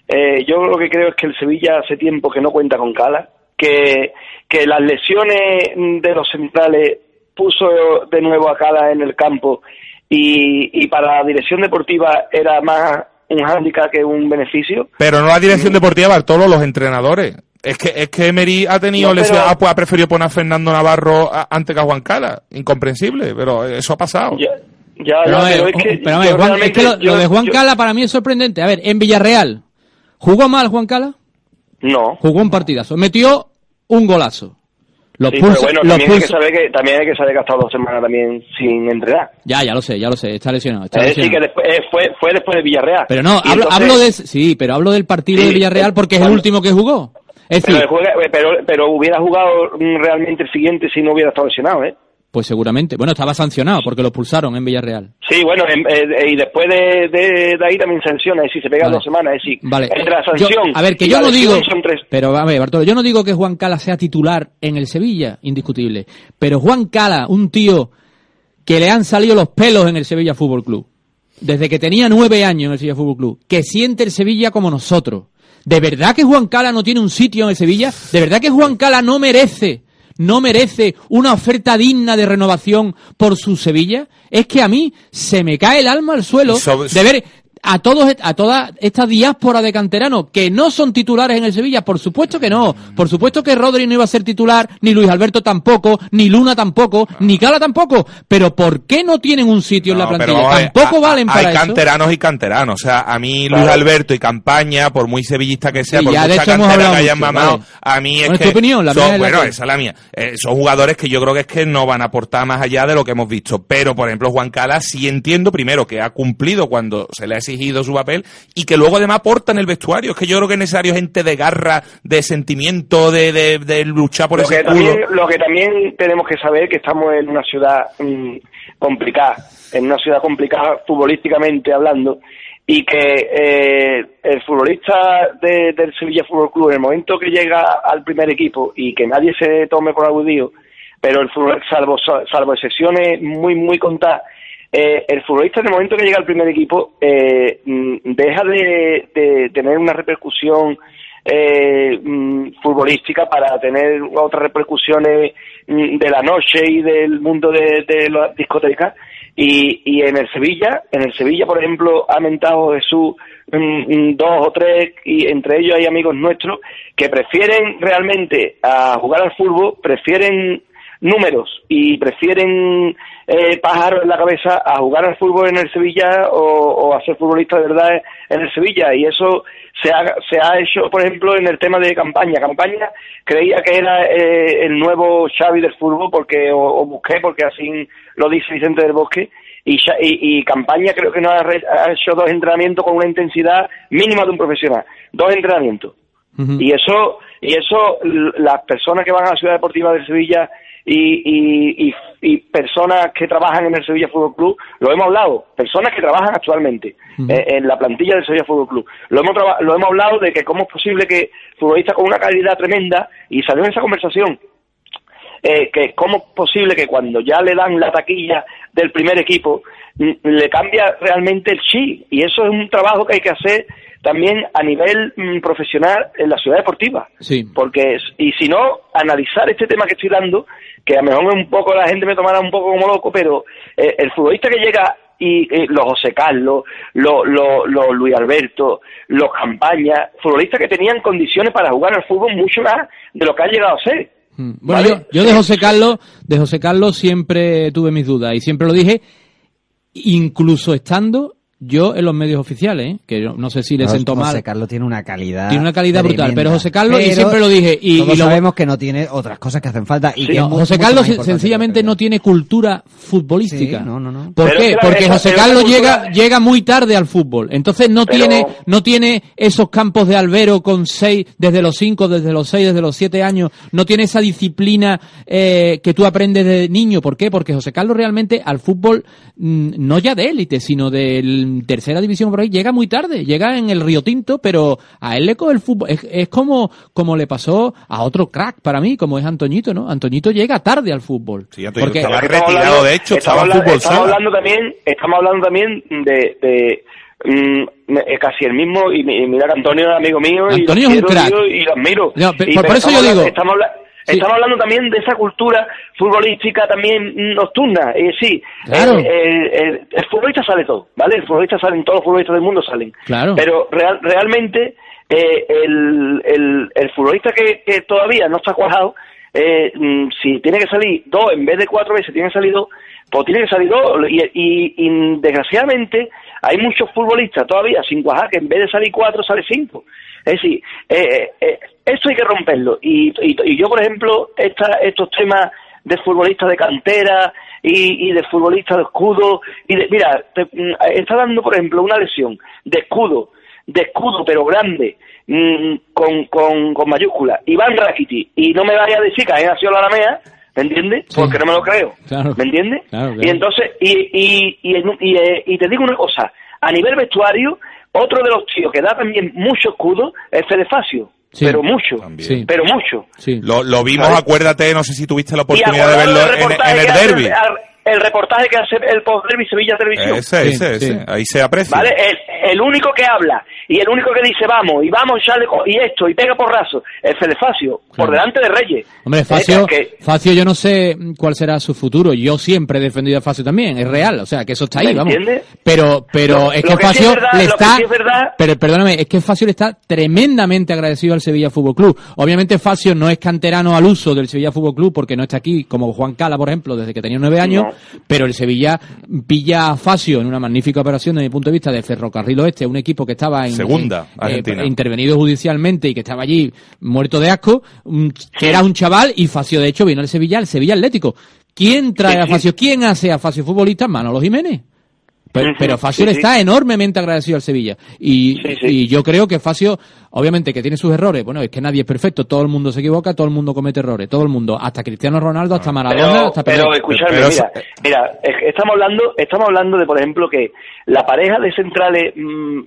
eh, yo lo que creo es que el Sevilla hace tiempo que no cuenta con Cala, que, que las lesiones de los centrales puso de nuevo a Cala en el campo y, y para la dirección deportiva era más un hándicap que un beneficio. Pero no la dirección deportiva, Bartolo, los entrenadores. Es que, es que Emery ha tenido No, lesión, ah, pues ha preferido poner a Fernando Navarro a- antes que a Juan Cala. Incomprensible, pero eso ha pasado. Ya, Pero, a ver, pero es que pero a ver, yo Juan- realmente- es que lo, de Juan yo- Cala para mí es sorprendente. A ver, en Villarreal, ¿jugó mal Juan Cala? No. Jugó un partidazo. Metió un golazo. Lo Sí, pero bueno, también hay, que saber que, también hay que saber que ha estado dos semanas también sin entrenar. Ya, ya lo sé, ya lo sé. Está lesionado. Está Es decir, que después, eh, fue, fue después de Villarreal. Pero no, hablo, entonces- hablo de sí, pero hablo del partido Sí, de Villarreal eh, porque es el último que jugó. Es Pero, decir, juega- eh, pero, pero hubiera jugado mm, realmente el siguiente si no hubiera estado lesionado, ¿eh? pues seguramente. Bueno, estaba sancionado porque lo expulsaron en Villarreal. Sí, bueno, em- eh, y después de, de, de ahí también sanciona, es decir, se pega Vale. dos semanas, es decir, Vale. entre la Yo- sanción. a ver, que yo no digo. Pero a ver, Bartolo, yo no digo que Juan Cala sea titular en el Sevilla, indiscutible. Pero Juan Cala, un tío que le han salido los pelos en el Sevilla Fútbol Club, desde que tenía nueve años en el Sevilla Fútbol Club, que siente el Sevilla como nosotros. ¿De verdad que Juan Cala no tiene un sitio en Sevilla? ¿De verdad que Juan Cala no merece, no merece una oferta digna de renovación por su Sevilla? Es que a mí se me cae el alma al suelo sobre- de ver a todos a toda esta diáspora de canteranos que no son titulares en el Sevilla, por supuesto que no, por supuesto que Rodri no iba a ser titular, ni Luis Alberto tampoco, ni Luna tampoco, ni Cala tampoco, pero ¿por qué no tienen un sitio en la No, pero plantilla? ver, Tampoco a- valen para Hay eso. canteranos y canteranos. O sea, a mí Luis. Alberto y Campaña, por muy sevillista que sea, Sí, por ya mucha eso cantera que hayan mucho, mamado, vale. a mí es Bueno, es que... tu opinión, la son- es la bueno, que- esa es la mía. Eh, son jugadores que yo creo que es que no van a aportar más allá de lo que hemos visto. Pero, por ejemplo, Juan Cala sí entiendo, primero, que ha cumplido cuando se le ha exigido su papel y que luego además aporta en el vestuario. Es que yo creo que es necesario gente de garra, de sentimiento, de, de, de luchar por lo ese que, escudo. también, lo que también tenemos que saber es que estamos en una ciudad mm, complicada, en una ciudad complicada futbolísticamente hablando, y que eh, el futbolista de- del Sevilla Fútbol Club, en el momento que llega al primer equipo y que nadie se tome por agudío, pero el fútbol- salvo, salvo excepciones muy, muy contadas, eh, el futbolista en el momento que llega al primer equipo eh, mm, deja de, de tener una repercusión eh, mm, futbolística para tener otras repercusiones mm, de la noche y del mundo de, de las discotecas y, y en el Sevilla en el Sevilla por ejemplo ha mentado Jesús mm, dos o tres y entre ellos hay amigos nuestros que prefieren realmente a jugar al fútbol prefieren números y prefieren eh, pájaros en la cabeza a jugar al fútbol en el Sevilla o, o a ser futbolista de verdad en el Sevilla. Y eso se ha, se ha hecho por ejemplo en el tema de campaña. Campaña creía que era eh, el nuevo Xavi del fútbol porque o, o busqué porque así lo dice Vicente del Bosque. Y, y, y campaña creo que no ha, ha hecho dos entrenamientos con una intensidad mínima de un profesional. Dos entrenamientos. Y eso, y eso, las personas que van a la Ciudad Deportiva de Sevilla y, y, y, y personas que trabajan en el Sevilla Fútbol Club, lo hemos hablado, personas que trabajan actualmente eh, en la plantilla del Sevilla Fútbol Club. Lo hemos, lo hemos hablado de que cómo es posible que futbolistas con una calidad tremenda, y salió en esa conversación, eh, que cómo es posible que cuando ya le dan la taquilla del primer equipo mm, le cambia realmente el chi y eso es un trabajo que hay que hacer también a nivel mm, profesional en la ciudad deportiva. Sí. Porque, y si no, analizar este tema que estoy dando, que a lo mejor un poco la gente me tomará un poco como loco, pero eh, el futbolista que llega y eh, los José Carlos, los, los, los Luis Alberto, los Campaña, futbolistas que tenían condiciones para jugar al fútbol mucho más de lo que han llegado a ser. Mm. Bueno, ¿Vale? yo, yo de José Carlos, de José Carlos siempre tuve mis dudas y siempre lo dije, incluso estando yo en los medios oficiales, ¿eh? que yo no sé si le José sentó mal. Carlos tiene una calidad. Tiene una calidad brutal, pero José Carlos, y siempre lo dije, y, todos y lo- sabemos que no tiene otras cosas que hacen falta. Y que No, José Carlos sencillamente no tiene cultura futbolística. Sí, no, no, no. ¿Por Pero qué? Porque José Carlos cultura- llega llega muy tarde al fútbol. Entonces no Pero- tiene no tiene esos campos de albero con seis desde los cinco, desde los seis, desde los siete años. No tiene esa disciplina eh, que tú aprendes de niño. ¿Por qué? Porque José Carlos realmente al fútbol mm, no ya de élite, sino tercera división por ahí llega muy tarde. Llega en el Río Tinto, pero a él le coge el fútbol. Es, es como como le pasó a otro crack para mí, como es Antoñito, ¿no? Antoñito llega tarde al fútbol. Sí, Antonio Porque- estaba retirado, hablando- de hecho, estamos estaba en fútbol estamos hablando también estamos hablando también de, de mm, casi el mismo y, y mira que Antonio es amigo mío y Antonio lo es un crack. y lo admiro No, Y- por- eso yo digo- estamos, Sí. estamos hablando también de esa cultura futbolística también nocturna eh, sí Claro. el, el- el- el futbolista sale todo vale el futbolista salen todos los futbolistas del mundo salen Claro. pero real- realmente eh, el, el, el futbolista que, que todavía no está cuajado eh, mm, si tiene que salir dos en vez de cuatro veces tiene que salir dos pues tiene que salir dos y, y, y, desgraciadamente hay muchos futbolistas todavía sin cuajar que en vez de salir cuatro sale cinco es decir eh, eh, esto hay que romperlo y, y, y yo por ejemplo esta, estos temas de futbolistas de cantera y, y de futbolistas de escudo y de, mira te- mm, está dando por ejemplo una lesión de escudo de escudo pero grande mm, con, con, con mayúscula Iván Rakiti y no me vaya a decir que ha nacido la Alamea ¿me entiendes? Sí. porque no me lo creo Claro. ¿me entiendes? Claro, claro. y entonces y, y, y, en- y, eh, y te digo una cosa a nivel vestuario otro de los tíos que da también mucho escudo es Fede Facio Sí. pero mucho Sí. pero mucho Sí. Lo, lo vimos, acuérdate, no sé si tuviste la oportunidad de verlo en, el derby. El reportaje que hace el post derby Sevilla Televisión Ese, Sí, ese, sí. ese. Ahí se aprecia. ¿Vale? El, el único que habla y el único que dice vamos y vamos ya le co- y esto y pega porrazo es Fede Facio por Claro. delante de Reyes. Hombre, Eh, Facio, que- Facio, yo no sé cuál será su futuro. Yo siempre he defendido a Facio también, es real, o sea, que eso está ahí, ¿Me vamos. entiendes? Pero, pero Lo- es que que sí Facio es verdad- le lo que está, sí es verdad- pero perdóname, es que Facio le está tremendamente agradecido al Sevilla Fútbol Club. Obviamente Facio no es canterano al uso del Sevilla Fútbol Club porque no está aquí, como Juan Cala, por ejemplo, desde que tenía nueve años, No. Pero el Sevilla pilla a Facio en una magnífica operación desde mi punto de vista de Ferrocarril Oeste, un equipo que estaba en Segunda, en- Argentina. eh, intervenido judicialmente y que estaba allí muerto de asco, un- que era un chaval y Facio de hecho vino al Sevilla, el Sevilla Atlético. ¿Quién trae a. Facio? ¿Quién hace a Facio futbolista? Manolo Jiménez. Pero, pero Facio sí, está enormemente agradecido al Sevilla. Y, Sí, sí. y yo creo que Facio, obviamente que tiene sus errores. Bueno, es que nadie es perfecto. Todo el mundo se equivoca, todo el mundo comete errores. Todo el mundo. Hasta Cristiano Ronaldo, hasta Maradona, Pero, hasta pero Pelé. escuchadme, Pero- mira, mira, es que estamos hablando, estamos hablando de, por ejemplo, que la pareja de centrales, mm,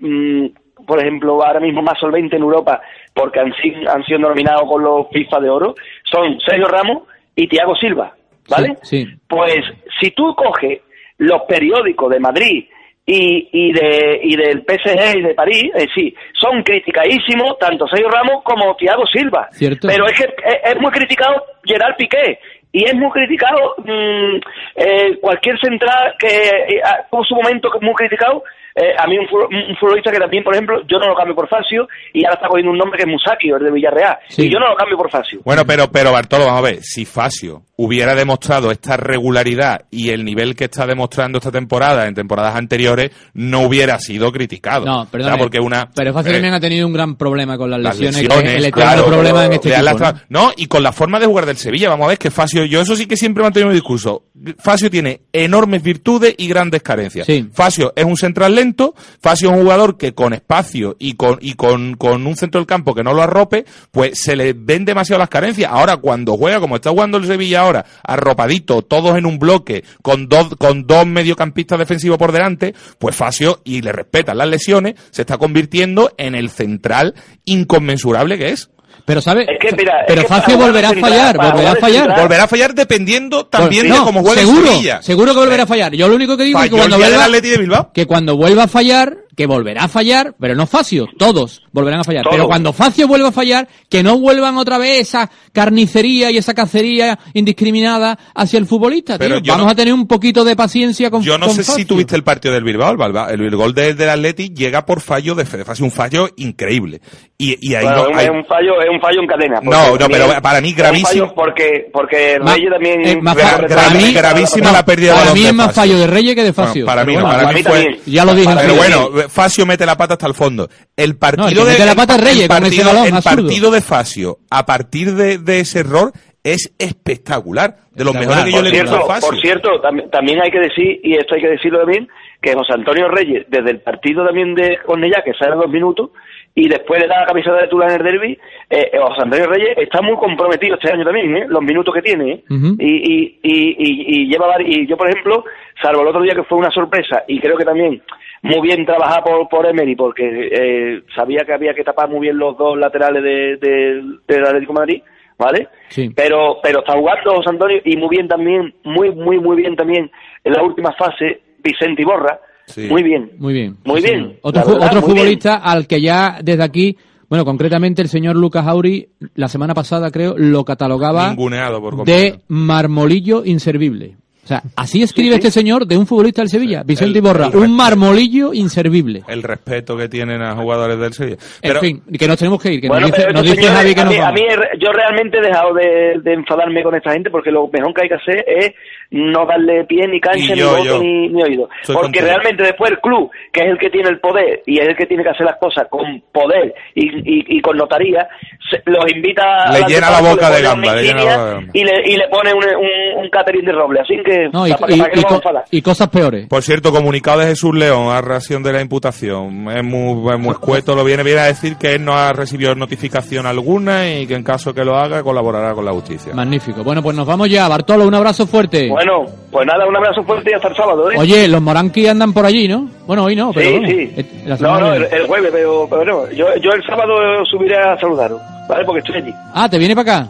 mm, por ejemplo, ahora mismo más solvente en Europa, porque han, han sido nominados con los FIFA de oro, son Sergio Ramos y Thiago Silva, ¿vale? Sí, sí. Pues si tú coges los periódicos de Madrid y, y, de, y del PSG y de París, es decir, son criticadísimos tanto Sergio Ramos como Thiago Silva. Cierto. Pero es que es, es muy criticado Gerard Piqué y es muy criticado mm, eh, cualquier central que eh, ah, tuvo su momento que es muy criticado. Eh, a mí un, un futbolista que también, por ejemplo, yo no lo cambio por Facio y ahora está cogiendo un nombre que es Musaki, el de Villarreal. Sí. Y yo no lo cambio por Facio. Bueno, pero, pero Bartolo, vamos a ver, si Facio hubiera demostrado esta regularidad y el nivel que está demostrando esta temporada en temporadas anteriores, no hubiera sido criticado. No, O sea, perdón. porque una, Pero Facio eh, también ha tenido un gran problema con las, las lesiones, lesiones, que es el eterno claro, problema en este equipo. ¿no? y con la forma de jugar del Sevilla, vamos a ver que Facio, yo eso sí que siempre he mantenido mi discurso. Facio tiene enormes virtudes y grandes carencias. Sí. Facio es un central lento, Facio es un jugador que con espacio y con y con, con un centro del campo que no lo arrope, pues se le ven demasiado las carencias. Ahora cuando juega, como está jugando el Sevilla ahora, arropadito, todos en un bloque, con dos, con dos mediocampistas defensivos por delante, pues Facio, y le respetan las lesiones, se está convirtiendo en el central inconmensurable que es. Pero ¿sabes? Es que, mira, pero es que Facio volverá a fallar, volverá a fallar. Volverá a fallar dependiendo también No, de cómo juegue seguro, Sevilla. seguro que volverá a fallar. Yo lo único que digo es que cuando vuelva, Atleti de Bilbao. que cuando vuelva a fallar, que volverá a fallar, pero no Facio, todos volverán a fallar. Todos. Pero cuando Facio vuelva a fallar, que no vuelvan otra vez esa carnicería y esa cacería indiscriminada hacia el futbolista. Pero tío. Vamos no- a tener un poquito de paciencia con Yo no con sé si Facio. tuviste el partido del Bilbao. El, el, el gol del, del Atleti llega por fallo de Fede. Fue un fallo increíble. Y, y ahí Bueno, no, es, hay- es un fallo, es un fallo en cadena. No, no, pero para mí es un gravísimo. fallo Porque, porque Ma- Reyes también. eh, más Gra- fa- gra- para mí- gravísima no, la pérdida de Para mí de es más Facio. fallo de Reyes que de Facio. Bueno, para mí bueno, para mí fue- también. Ya lo dije. Pero bueno, Facio mete la pata hasta el fondo. El partido No, el de mete la pata es Reyes el partido, el partido de Facio a partir de, de ese error es espectacular. De los mejores que yo por le he visto a por cierto tam- también hay que decir, y esto hay que decirlo también, que José Antonio Reyes, desde el partido también de Cornellá, que sale dos minutos, y después le da la camiseta de Tula en el derby, eh, José Antonio Reyes está muy comprometido este año también, ¿eh? los minutos que tiene, ¿eh? Y, y, y, y, y lleva y yo por ejemplo, salvo el otro día que fue una sorpresa, y creo que también muy bien trabajado por, por Emery, porque eh, sabía que había que tapar muy bien los dos laterales de, de- del Atlético de Madrid, ¿vale? Sí. pero pero está jugando José Antonio y muy bien también, muy muy muy bien también en la última fase Vicente Iborra, Sí. muy bien. Muy bien. Muy Sí, bien. Otro, verdad, otro muy bien. futbolista al que ya desde aquí, bueno, concretamente el señor Lucas Auri, la semana pasada creo, lo catalogaba por de marmolillo inservible. O sea, así escribe este señor de un futbolista del Sevilla, Vicente El- Iborra, el un marmolillo inservible. El respeto que tienen a jugadores del Sevilla. En Pero, fin, que nos tenemos que ir, que Bueno, nos dice, pero nos dice señores, Javi que a nos mí, a mí re- yo realmente he dejado de, de enfadarme con esta gente porque lo mejor que hay que hacer es no darle pie ni cancha, ni voto, ni, ni oído. Soy porque contigo. realmente después el club, que es el que tiene el poder y es el que tiene que hacer las cosas con poder y, y, y con notaría, se- los invita Le al llena la boca le de gamba, le llena la boca de gamba. y le, y le pone un, un, un catering de roble. Así que, No, y, para, y- para que y no co- nos enfada. y cosas peores. por cierto, comunicado de Jesús León a reacción de la imputación. Es muy, es muy escueto. Lo viene, viene a decir que él no ha recibido notificación alguna y que en caso que lo haga colaborará con la justicia. Magnífico. Bueno, pues nos vamos ya. Bartolo, un abrazo fuerte. Bueno, pues nada, un abrazo fuerte y hasta el sábado. ¿eh? Oye, los moranqui andan por allí, ¿no? Bueno, hoy no, pero sí, bueno, sí. la No, no, el jueves, pero, pero no. Yo, yo el sábado subiré a saludaros, ¿vale? Porque estoy allí. Ah, ¿te viene para acá?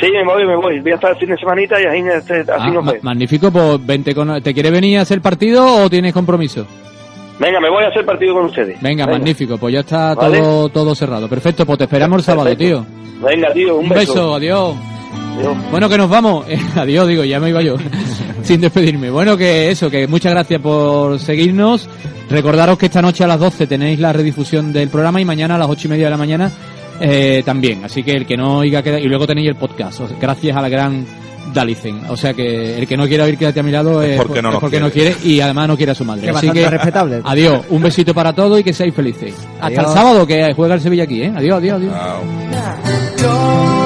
Sí, me voy, me voy. Voy a estar el fin de semanita y así, este, así Ah, nos vemos. magnífico, pues vente con... ¿Te quiere venir a hacer partido o tienes compromiso? Venga, me voy a hacer partido con ustedes. Venga, magnífico, pues ya está Vale. todo todo cerrado. Perfecto, pues te esperamos el sábado, tío. Venga, tío, un, Un beso, adiós. Adiós. Bueno, que nos vamos. Eh, adiós, digo, ya me iba yo, sin despedirme. Bueno, que eso, que muchas gracias por seguirnos. Recordaros que esta noche a las 12 tenéis la redifusión del programa y mañana a las ocho y media de la mañana eh, también. Así que el que no oiga, queda- y luego tenéis el podcast, o sea, gracias a la gran Dalicen. O sea que el que no quiera oír Quédate a mi lado es, porque no es nos porque no quiere. y además no quiere a su madre. Que Así que, respetable. adiós, un besito para todos y que seáis felices. Hasta el sábado que juega el Sevilla aquí, ¿eh? Adiós, adiós, adiós.